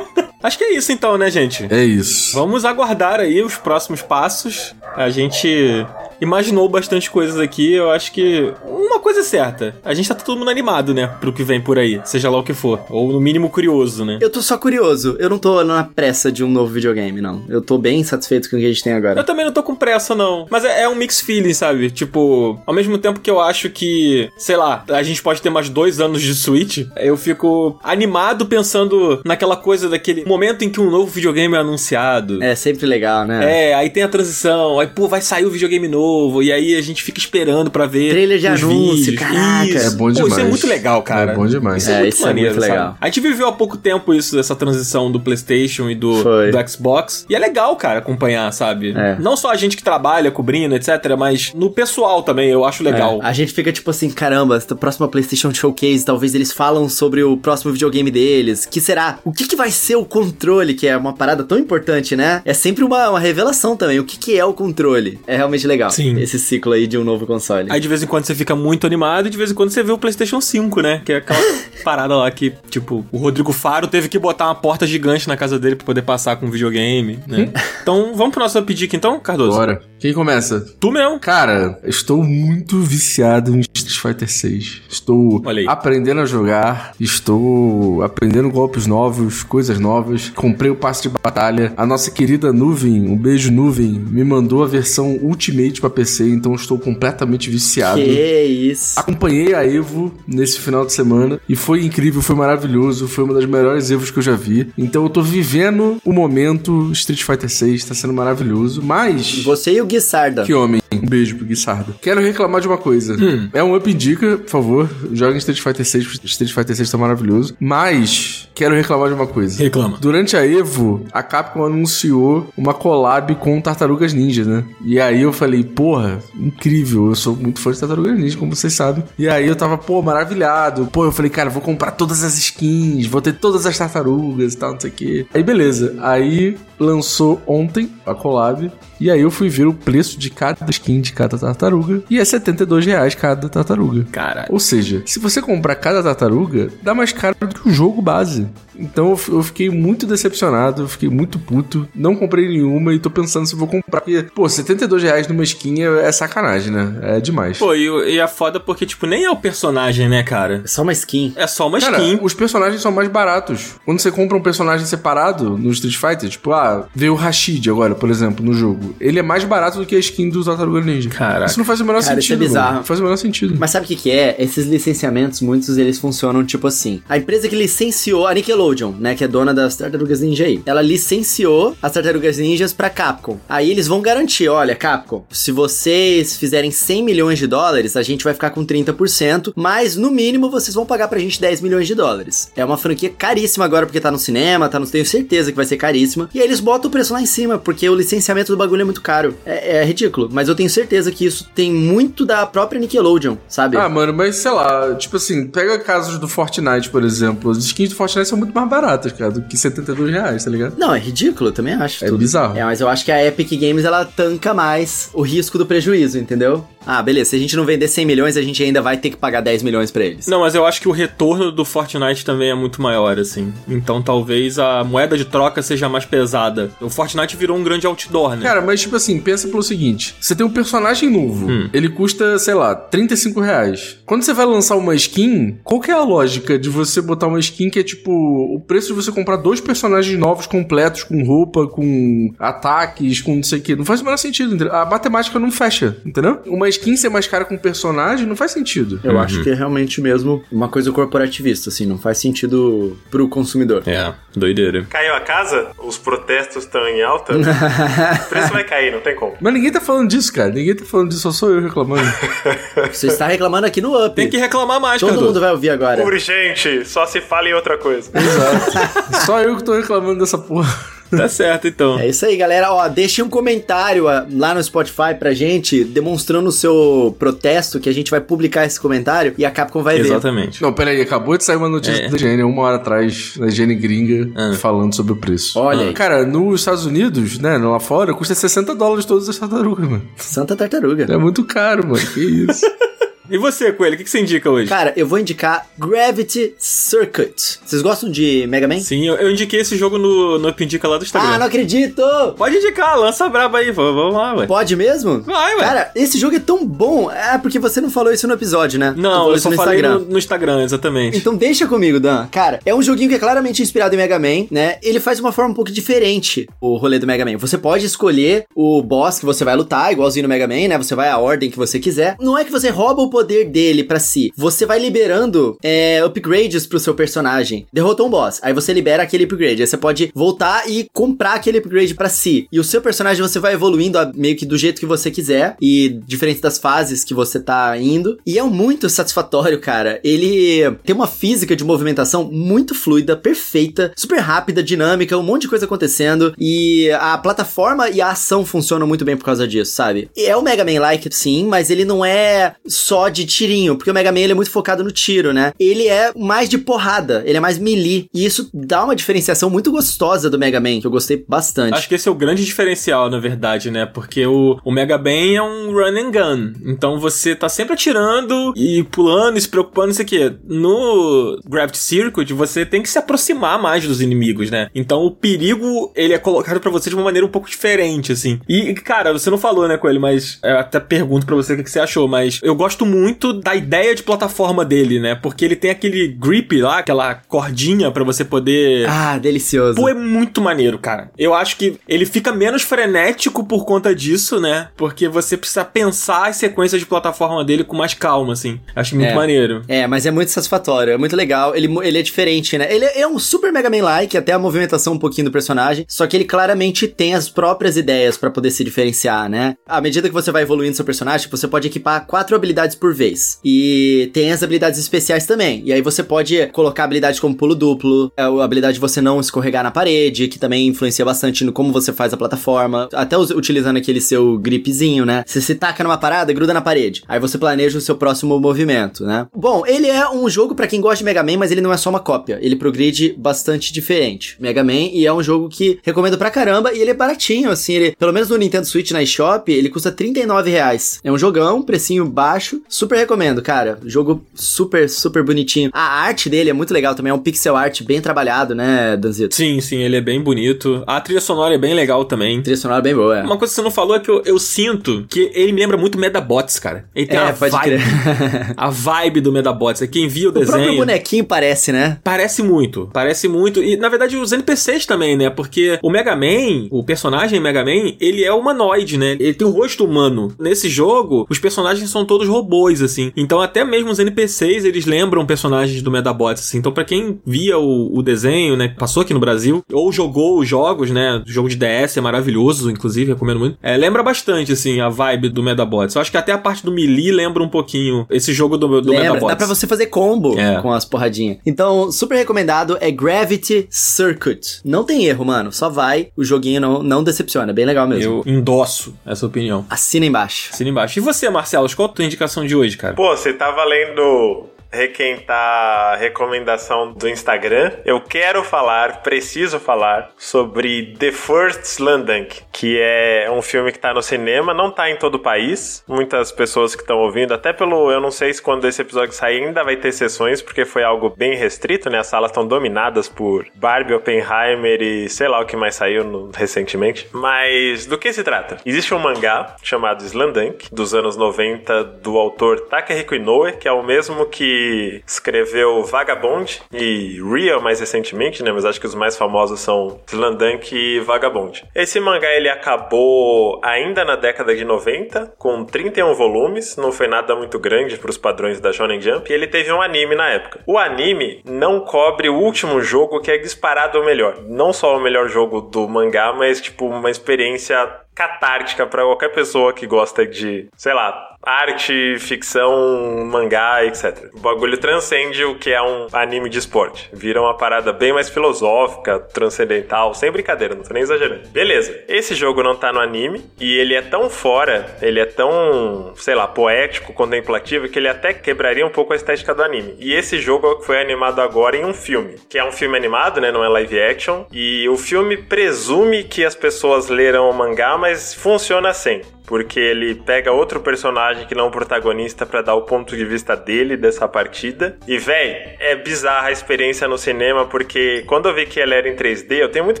Acho que é isso então, né, gente? É isso. Vamos aguardar aí os próximos passos. A gente imaginou bastante coisas aqui. Eu acho que uma coisa é certa: a gente tá todo mundo animado, né? Pro que vem por aí, seja lá o que for. Ou no mínimo curioso, né? Eu tô só curioso. Eu não tô na pressa de um novo videogame, não. Eu tô bem satisfeito com o que a gente tem Eu agora. também não tô com pressa, não. Mas é, é um mix feeling, sabe? Tipo, ao mesmo tempo que eu acho que, sei lá, a gente pode ter mais dois anos de Switch, eu fico animado pensando naquela coisa daquele momento em que um novo videogame é anunciado. É sempre legal, né? É, aí tem a transição, aí, pô, vai sair o videogame novo, e aí a gente fica esperando pra ver. Trailer de os anúncio, vídeos. caraca. Isso. É bom Pô, isso é demais. muito legal, cara. É bom demais. Isso é, É, muito isso é maneiro, muito sabe? legal. A gente viveu há pouco tempo isso, dessa transição do PlayStation e do, Foi. do Xbox. E é legal, cara, acompanhar, sabe? É. Não só a gente que trabalha cobrindo, etc., mas no pessoal também, eu acho legal. É, a gente fica tipo assim, caramba, essa próxima PlayStation Showcase, talvez eles falam sobre o próximo videogame deles. Que será? O que, que vai ser o controle, que é uma parada tão importante, né? É sempre uma, uma revelação também. O que, que é o controle controle. É realmente legal. Sim. Esse ciclo aí de um novo console. Aí de vez em quando você fica muito animado e de vez em quando você vê o PlayStation 5, né? Que é aquela parada lá que, tipo, o Rodrigo Faro teve que botar uma porta gigante na casa dele pra poder passar com videogame, né? então, vamos pro nosso updick então, Cardoso? Bora. Quem começa? Tu mesmo. Cara, estou muito viciado em Street Fighter 6. Estou aprendendo a jogar, estou aprendendo golpes novos, coisas novas. Comprei o passe de batalha. A nossa querida Nuvem, um beijo Nuvem, me mandou a versão Ultimate pra PC, então estou completamente viciado. Que isso. Acompanhei a Evo nesse final de semana e foi incrível, foi maravilhoso, foi uma das melhores Evos que eu já vi. Então eu tô vivendo o momento Street Fighter 6, tá sendo maravilhoso, mas Você e o Guissarda. que homem. Um beijo pro Guissardo. Quero reclamar de uma coisa. É um up dica, por favor. Joga em Street Fighter 6, porque Street Fighter 6 tá maravilhoso. Mas, quero reclamar de uma coisa. Reclama. Durante a Evo, a Capcom anunciou uma collab com Tartarugas Ninja, né? E aí eu falei, porra, incrível. Eu sou muito fã de Tartarugas Ninja, como vocês sabem. E aí eu tava, pô, maravilhado. Pô, eu falei, cara, vou comprar todas as skins, vou ter todas as tartarugas e tal, não sei o quê. Aí beleza. Aí lançou ontem a collab. E aí eu fui ver o preço de cada skin de cada tartaruga. E é 72 reais cada tartaruga. Caralho. Ou seja, se você comprar cada tartaruga, dá mais caro do que o jogo base. Então eu fiquei muito decepcionado, fiquei muito puto. Não comprei nenhuma e tô pensando se vou comprar. Porque, pô, 72 reais numa skin é, é sacanagem, né? É demais. Pô, e, e é foda porque, tipo, nem é o personagem, né, cara? É só uma skin. É só uma Cara, skin. os personagens são mais baratos. Quando você compra um personagem separado no Street Fighter, tipo, ah, veio o Rashid agora, por exemplo, no jogo. Ele é mais barato do que a skin do Tartaruga Ninja. Caraca. Isso não faz o menor Cara, isso sentido. é bizarro. Não faz o menor sentido. Mas sabe o que, que é? Esses licenciamentos, muitos eles funcionam tipo assim. A empresa que licenciou a Nickelodeon, né, que é dona das Tartarugas Ninja aí, ela licenciou as Tartarugas Ninjas pra Capcom. Aí eles vão garantir, olha, Capcom, se vocês fizerem 100 milhões de dólares, a gente vai ficar com 30%, mas no mínimo vocês vão pagar pra gente 10 milhões de dólares. É uma franquia caríssima agora porque tá no cinema, tá no tenho certeza que vai ser caríssima. E aí eles botam o preço lá em cima, porque o licenciamento do bagulho é muito caro. É, é ridículo, mas eu tenho certeza que isso tem muito da própria Nickelodeon, sabe? Ah, mano, mas sei lá, tipo assim, pega casos do Fortnite, por exemplo. As skins do Fortnite são muito mais baratas, cara, do que 72 reais, tá ligado? Não, é ridículo, eu também acho. É tudo. bizarro. É, mas eu acho que a Epic Games ela tanca mais o risco do prejuízo, entendeu? Ah, beleza, se a gente não vender 100 milhões, a gente ainda vai ter que pagar 10 milhões pra eles. Não, mas eu acho que o retorno do Fortnite também é muito maior, assim. Então talvez a moeda de troca seja mais pesada. O Fortnite virou um grande outdoor, né? Cara, mas tipo assim, pensa pelo seguinte: você tem um personagem novo, Hum. ele custa, sei lá, 35 reais. Quando você vai lançar uma skin, qual que é a lógica de você botar uma skin que é tipo o preço de você comprar dois personagens novos completos, com roupa, com ataques, com não sei o que? Não faz o menor sentido, entendeu? A matemática não fecha, entendeu? Uma skin ser mais cara com um personagem não faz sentido. Eu acho que é realmente mesmo uma coisa corporativista, assim, não faz sentido pro consumidor. É, doideira. Caiu a casa? Os protestos estão em alta? o preço vai cair, não tem como. Mas ninguém tá falando disso, cara. Ninguém tá falando disso, só sou eu reclamando. Você está reclamando aqui no Up. Tem que reclamar mais, Todo mundo vai ouvir agora. Urgente, só se fala em outra coisa. Exato. só eu que tô reclamando dessa porra. Tá certo, então. É isso aí, galera. Ó, deixe um comentário ó, lá no Spotify pra gente, demonstrando o seu protesto, que a gente vai publicar esse comentário e a Capcom vai ver. Exatamente. Não, peraí, acabou de sair uma notícia É. da Higiene, uma hora atrás, da Higiene gringa, Ah. falando sobre o preço. Olha aí. Cara, nos Estados Unidos, né, lá fora, custa 60 dólares todas as tartarugas, mano. Santa Tartaruga. É muito caro, mano. Que isso? E você, Coelho, o que, que você indica hoje? Cara, eu vou indicar Gravity Circuit. Vocês gostam de Mega Man? Sim, eu, eu indiquei esse jogo no, no Up Indica lá do Instagram. Ah, não acredito! Pode indicar, lança braba aí, vamos, lá, ué. Pode mesmo? Vai, ué. Cara, esse jogo é tão bom. É porque você não falou isso no episódio, né? Não, eu só no falei Instagram. no, no Instagram, exatamente. Então deixa comigo, Dan. Cara, é um joguinho que é claramente inspirado em Mega Man, né? Ele faz de uma forma um pouco diferente o rolê do Mega Man. Você pode escolher o boss que você vai lutar, igualzinho no Mega Man, né? Você vai a ordem que você quiser. Não é que você rouba o poder dele pra si. Você vai liberando é, upgrades pro seu personagem. Derrotou um boss, aí você libera aquele upgrade. Aí você pode voltar e comprar aquele upgrade pra si. E o seu personagem você vai evoluindo meio que do jeito que você quiser e diferente das fases que você tá indo. E é muito satisfatório, cara. Ele tem uma física de movimentação muito fluida, perfeita, super rápida, dinâmica, um monte de coisa acontecendo. E a plataforma e a ação funcionam muito bem por causa disso, sabe? E é o Mega Man-like, sim, mas ele não é só de tirinho, porque o Mega Man ele é muito focado no tiro, né? Ele é mais de porrada, ele é mais melee, e isso dá uma diferenciação muito gostosa do Mega Man, que eu gostei bastante. Acho que esse é o grande diferencial, na verdade, né? Porque o, o Mega Man é um run and gun. Então você tá sempre atirando e pulando e se preocupando, não sei o quê. No Gravity Circuit, você tem que se aproximar mais dos inimigos, né? Então o perigo, ele é colocado pra você de uma maneira um pouco diferente, assim. E, cara, você não falou, né, com ele, mas eu até pergunto pra você o que você achou, mas eu gosto muito da ideia de plataforma dele, né? Porque ele tem aquele grip lá, aquela cordinha pra você poder. Ah, delicioso. Pô, é muito maneiro, cara. Eu acho que ele fica menos frenético por conta disso, né? Porque você precisa pensar as sequências de plataforma dele com mais calma, assim. Acho muito É. maneiro. É, mas é muito satisfatório, é muito legal. Ele, ele é diferente, né? Ele é um super Mega Man-like, até a movimentação um pouquinho do personagem. Só que ele claramente tem as próprias ideias pra poder se diferenciar, né? À medida que você vai evoluindo seu personagem, você pode equipar quatro habilidades por vez. E tem as habilidades especiais também. E aí você pode colocar habilidades como pulo duplo, é a habilidade de você não escorregar na parede, que também influencia bastante no como você faz a plataforma. Até utilizando aquele seu gripzinho, né? Você se taca numa parada, gruda na parede. Aí você planeja o seu próximo movimento, né? Bom, ele é um jogo pra quem gosta de Mega Man, mas ele não é só uma cópia. Ele progride bastante diferente. Mega Man, e é um jogo que recomendo pra caramba, e ele é baratinho, assim, ele, pelo menos no Nintendo Switch na eShop, ele custa 39 reais. É um jogão, precinho baixo, super recomendo, cara. Jogo super, super bonitinho. A arte dele é muito legal também, é um pixel art bem trabalhado, né, Danzito? Sim, sim, ele é bem bonito. A trilha sonora é bem legal também. Trilha sonora bem boa, é. Uma coisa que você não falou é que eu, eu sinto que ele me lembra muito Medabots, cara. Ele tem É, a pode vibe. crer. a vibe do Medabots. É quem via o, O próprio desenho. bonequinho parece, né? Parece muito, parece muito. E na verdade os NPCs também, né? Porque o Mega Man, o personagem Mega Man, ele é humanoide, né? Ele tem um rosto humano. Nesse jogo, os personagens são todos robôs, assim. Então até mesmo os NPCs, eles lembram personagens do Medabots, assim. Então pra quem via o, o desenho, né? Passou aqui no Brasil, ou jogou os jogos, né? O jogo de DS é maravilhoso, inclusive, recomendo muito. É, lembra bastante, assim, a vibe do Medabots. Eu acho que até a parte do Melee lembra um pouquinho esse jogo do, do Lembra, Medabots. dá pra você fazer combo É. com as porradinhas. Então, super recomendado é Gravity Circuit. Não tem erro, mano. Só vai, o joguinho não, não decepciona. É bem legal mesmo. Eu endosso essa opinião. Assina embaixo. Assina embaixo. E você, Marcelo, qual a tua indicação de hoje, cara? Pô, você tá valendo requentar a recomendação do Instagram. Eu quero falar, preciso falar sobre The First Slandunk, que é um filme que tá no cinema, não tá em todo o país. Muitas pessoas que estão ouvindo, até pelo, eu não sei se quando esse episódio sair ainda vai ter sessões, porque foi algo bem restrito, né? As salas estão dominadas por Barbie, Oppenheimer e sei lá o que mais saiu no- recentemente. Mas do que se trata? Existe um mangá chamado Slandunk, dos anos 90, do autor Takehiko Inoue, que é o mesmo que escreveu Vagabond e Real mais recentemente, né? Mas acho que os mais famosos são Slandunk e Vagabond. Esse mangá ele acabou ainda na década de 90, com 31 volumes, não foi nada muito grande para os padrões da Shonen Jump, e ele teve um anime na época. O anime não cobre o último jogo que é disparado o melhor. Não só o melhor jogo do mangá, mas tipo uma experiência catártica pra qualquer pessoa que gosta de, sei lá, arte, ficção, mangá, etc. O bagulho transcende o que é um anime de esporte. Vira uma parada bem mais filosófica, transcendental, sem brincadeira, não tô nem exagerando. Beleza, esse jogo não tá no anime e ele é tão fora, ele é tão, sei lá, poético, contemplativo, que ele até quebraria um pouco a estética do anime. E esse jogo é o que foi animado agora em um filme, que é um filme animado, né, não é live action, e o filme presume que as pessoas leram o mangá, mas funciona sem. Porque ele pega outro personagem que não é o protagonista pra dar o ponto de vista dele dessa partida. E, véi, é bizarra a experiência no cinema, porque quando eu vi que ela era em 3D, eu tenho muito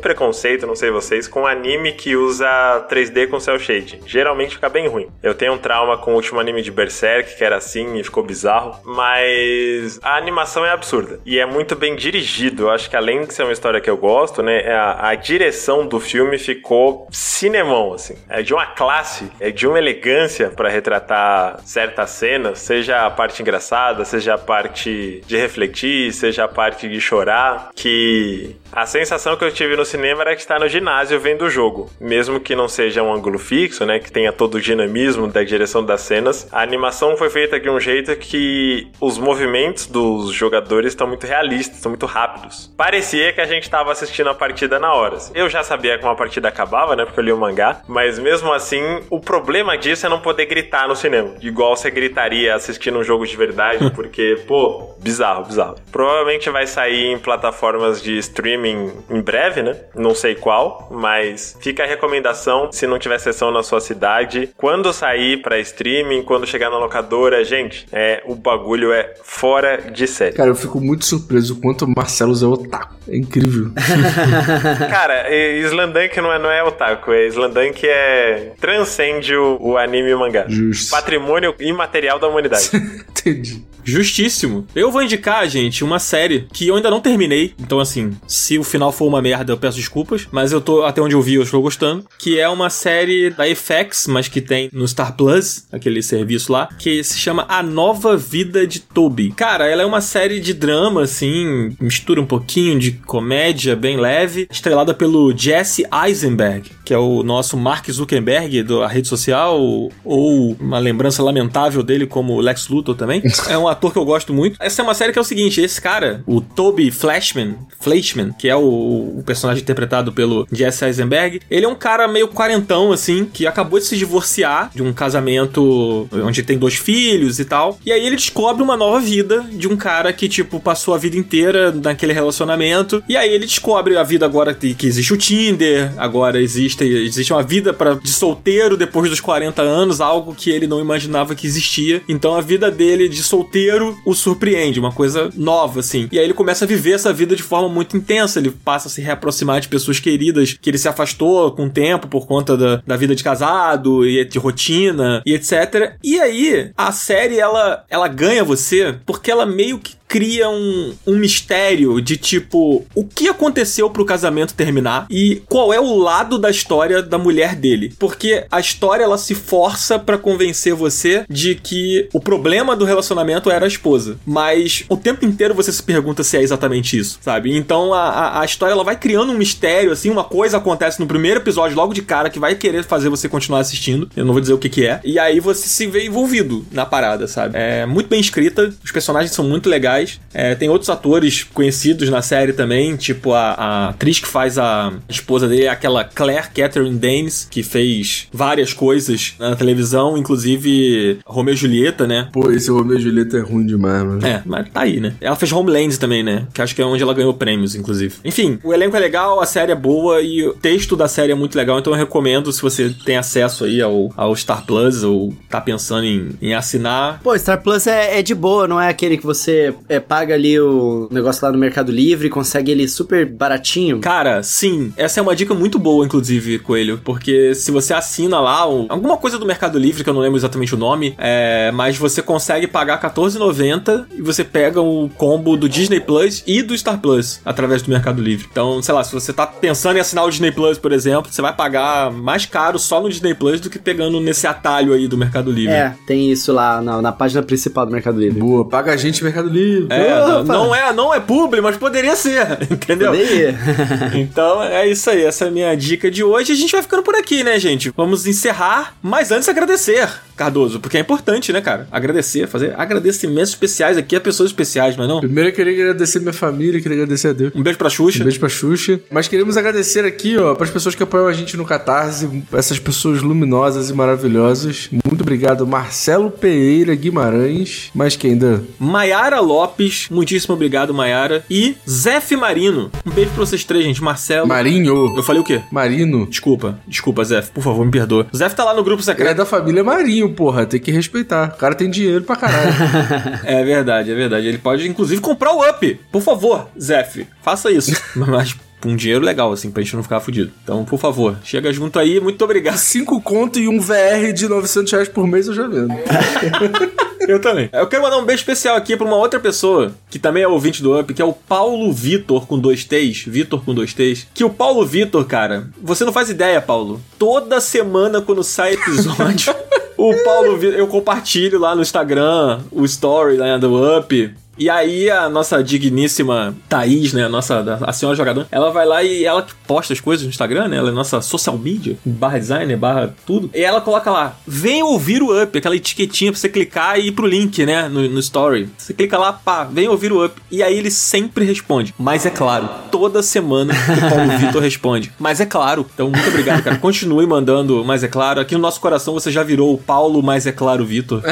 preconceito, não sei vocês, com anime que usa 3D com cel shade. Geralmente fica bem ruim. Eu tenho um trauma com o último anime de Berserk, que era assim e ficou bizarro. Mas a animação é absurda. E é muito bem dirigido. Eu acho que além de ser uma história que eu gosto, né? A, a direção do filme ficou cinemão, assim. É de uma classe, é de uma elegância pra retratar certas cenas, seja a parte engraçada, seja a parte de refletir, seja a parte de chorar, que a sensação que eu tive no cinema era que está no ginásio vendo o jogo. Mesmo que não seja um ângulo fixo, né? Que tenha todo o dinamismo da direção das cenas, a animação foi feita de um jeito que os movimentos dos jogadores estão muito realistas, estão muito rápidos. Parecia que a gente estava assistindo a partida na hora. Eu já sabia como a partida acabava, né? Porque eu li o mangá, mas mesmo assim, o problema disso é não poder gritar no cinema. Igual você gritaria assistindo um jogo de verdade, porque, pô, bizarro, bizarro. Provavelmente vai sair em plataformas de streaming em breve, né? Não sei qual, mas fica a recomendação se não tiver sessão na sua cidade. Quando sair pra streaming, quando chegar na locadora, gente, é, o bagulho é fora de série. Cara, eu fico muito surpreso o quanto o Marcelo é otaku. É incrível. Cara, Slandunk não é, não é otaku, é Slandunk é transcende o, o anime e o mangá. Justo. Patrimônio imaterial da humanidade. Entendi. Justíssimo. Eu vou indicar, gente, uma série que eu ainda não terminei. Então, assim, se o final for uma merda, eu peço desculpas. Mas eu tô, até onde eu vi, eu estou gostando. Que é uma série da FX, mas que tem no Star Plus, aquele serviço lá, que se chama A Nova Vida de Toby. Cara, ela é uma série de drama, assim, mistura um pouquinho de comédia bem leve, estrelada pelo Jesse Eisenberg, que é o nosso Mark Zuckerberg da rede social, ou uma lembrança lamentável dele como Lex Luthor também. É um ator que eu gosto muito. Essa é uma série que é o seguinte: esse cara, o Toby Flashman, Flashman, que é o, o personagem interpretado pelo Jesse Eisenberg, ele é um cara meio quarentão, assim, que acabou de se divorciar de um casamento onde tem dois filhos e tal. E aí ele descobre uma nova vida de um cara que, tipo, passou a vida inteira naquele relacionamento. E aí ele descobre a vida agora que, que existe o Tinder, agora existe, existe uma vida pra, de solteiro depois dos 40 anos, algo que ele não imaginava que existia. Então a vida dele de solteiro o surpreende, uma coisa nova, assim. E aí ele começa a viver essa vida de forma muito intensa. Ele passa a se reaproximar de pessoas queridas que ele se afastou com o tempo por conta da, da vida de casado e de rotina e etc. E aí a série ela, ela ganha você porque ela meio que cria um, um mistério de tipo o que aconteceu pro casamento terminar e qual é o lado da história da mulher dele. Porque a história ela se força para convencer você de que o problema do relacionamento era a esposa. Mas o tempo inteiro você se pergunta se é exatamente isso, sabe? Então a, a, a história ela vai criando um mistério, assim, uma coisa acontece no primeiro episódio, logo de cara, que vai querer fazer você continuar assistindo. Eu não vou dizer o que, que é. E aí você se vê envolvido na parada, sabe? É muito bem escrita, os personagens são muito legais. É, tem outros atores conhecidos na série também, tipo a, a atriz que faz a esposa dele, aquela Claire Catherine Danes, que fez várias coisas na televisão, inclusive Romeo e Julieta, né? Pô, esse Romeo e Julieta é ruim demais, mano. É, mas tá aí, né? Ela fez Homeland também, né? Que acho que é onde ela ganhou prêmios, inclusive. Enfim, o elenco é legal, a série é boa e o texto da série é muito legal, então eu recomendo se você tem acesso aí ao, ao Star Plus ou tá pensando em, em assinar. Pô, Star Plus é, é de boa, não é aquele que você é, paga ali o negócio lá no Mercado Livre e consegue ele super baratinho. Cara, sim, essa é uma dica muito boa, inclusive, Coelho, porque se você assina lá o- alguma coisa do Mercado Livre, que eu não lembro exatamente o nome, é, mas você consegue pagar R$14,90 e você pega o combo do Disney Plus e do Star Plus através do Mercado Livre. Então, sei lá, se você tá pensando em assinar o Disney Plus, por exemplo, você vai pagar mais caro só no Disney Plus do que pegando nesse atalho aí do Mercado Livre. É, tem isso lá na, na página principal do Mercado Livre. Boa, paga a gente Mercado Livre. É, não, é, não é publi, mas poderia ser, entendeu? Poderia. Então é isso aí, essa é a minha dica de hoje. A gente vai ficando por aqui, né, gente? Vamos encerrar, mas antes agradecer, Cardoso, porque é importante, né, cara? Agradecer, fazer agradecimentos especiais aqui a pessoas especiais, mas não? Primeiro eu queria agradecer minha família, queria agradecer a Deus. Um beijo pra Xuxa. Um beijo pra Xuxa. Mas queremos agradecer aqui, ó, pras pessoas que apoiam a gente no Catarse, essas pessoas luminosas e maravilhosas. Muito obrigado, Marcelo Pereira Guimarães. Mas quem ainda? Maiara Lopes, muitíssimo obrigado, Maiara. E Zef Marino. Um beijo pra vocês três, gente. Marcelo. Marinho. Eu falei o quê? Marino. Desculpa, desculpa, Zef. Por favor, me perdoa. O Zef tá lá no grupo É secreto. da família Marinho, porra. Tem que respeitar. O cara tem dinheiro pra caralho. É verdade, é verdade. Ele pode, inclusive, comprar o Up. Por favor, Zef, faça isso. Mas um dinheiro legal, assim, pra gente não ficar fudido. Então, por favor, chega junto aí. Muito obrigado. Cinco conto e um VR de 900 reais por mês eu já vendo. Eu também. Eu quero mandar um beijo especial aqui pra uma outra pessoa, que também é ouvinte do Up, que é o Paulo Vitor com dois T's. Vitor com dois T's. Que o Paulo Vitor, cara, você não faz ideia, Paulo. Toda semana quando sai episódio. O Paulo, eu compartilho lá no Instagram o story né, do Up. E aí a nossa digníssima Thaís, né, a nossa a senhora jogadora, ela vai lá e ela que posta as coisas no Instagram, né? Ela é nossa social media, barra designer, barra tudo. E ela coloca lá, vem ouvir o up, aquela etiquetinha pra você clicar e ir pro link, né, no, no story. Você clica lá, pá, vem ouvir o up. E aí ele sempre responde. Mas é claro, toda semana o Paulo Vitor responde. Mas é claro. Então, muito obrigado, cara. Continue mandando, mas é claro. Aqui no nosso coração você já virou o Paulo, mas é claro, Vitor.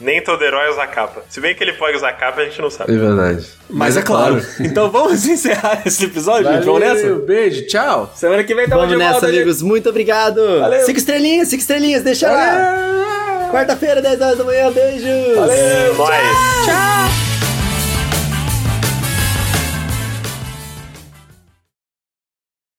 Nem todo herói usa capa. Se bem que ele pode usar capa, a gente não sabe. É verdade. Mas é claro. Então vamos encerrar esse episódio, gente. Vamos nessa? Valeu, beijo, tchau. Semana que vem tamo Vamos de nessa, volta, gente. amigos. Muito obrigado. Valeu. Cinco estrelinhas, cinco estrelinhas. Deixa lá. Quarta-feira, 10 horas da manhã. Beijo. Valeu. Nós. Tchau.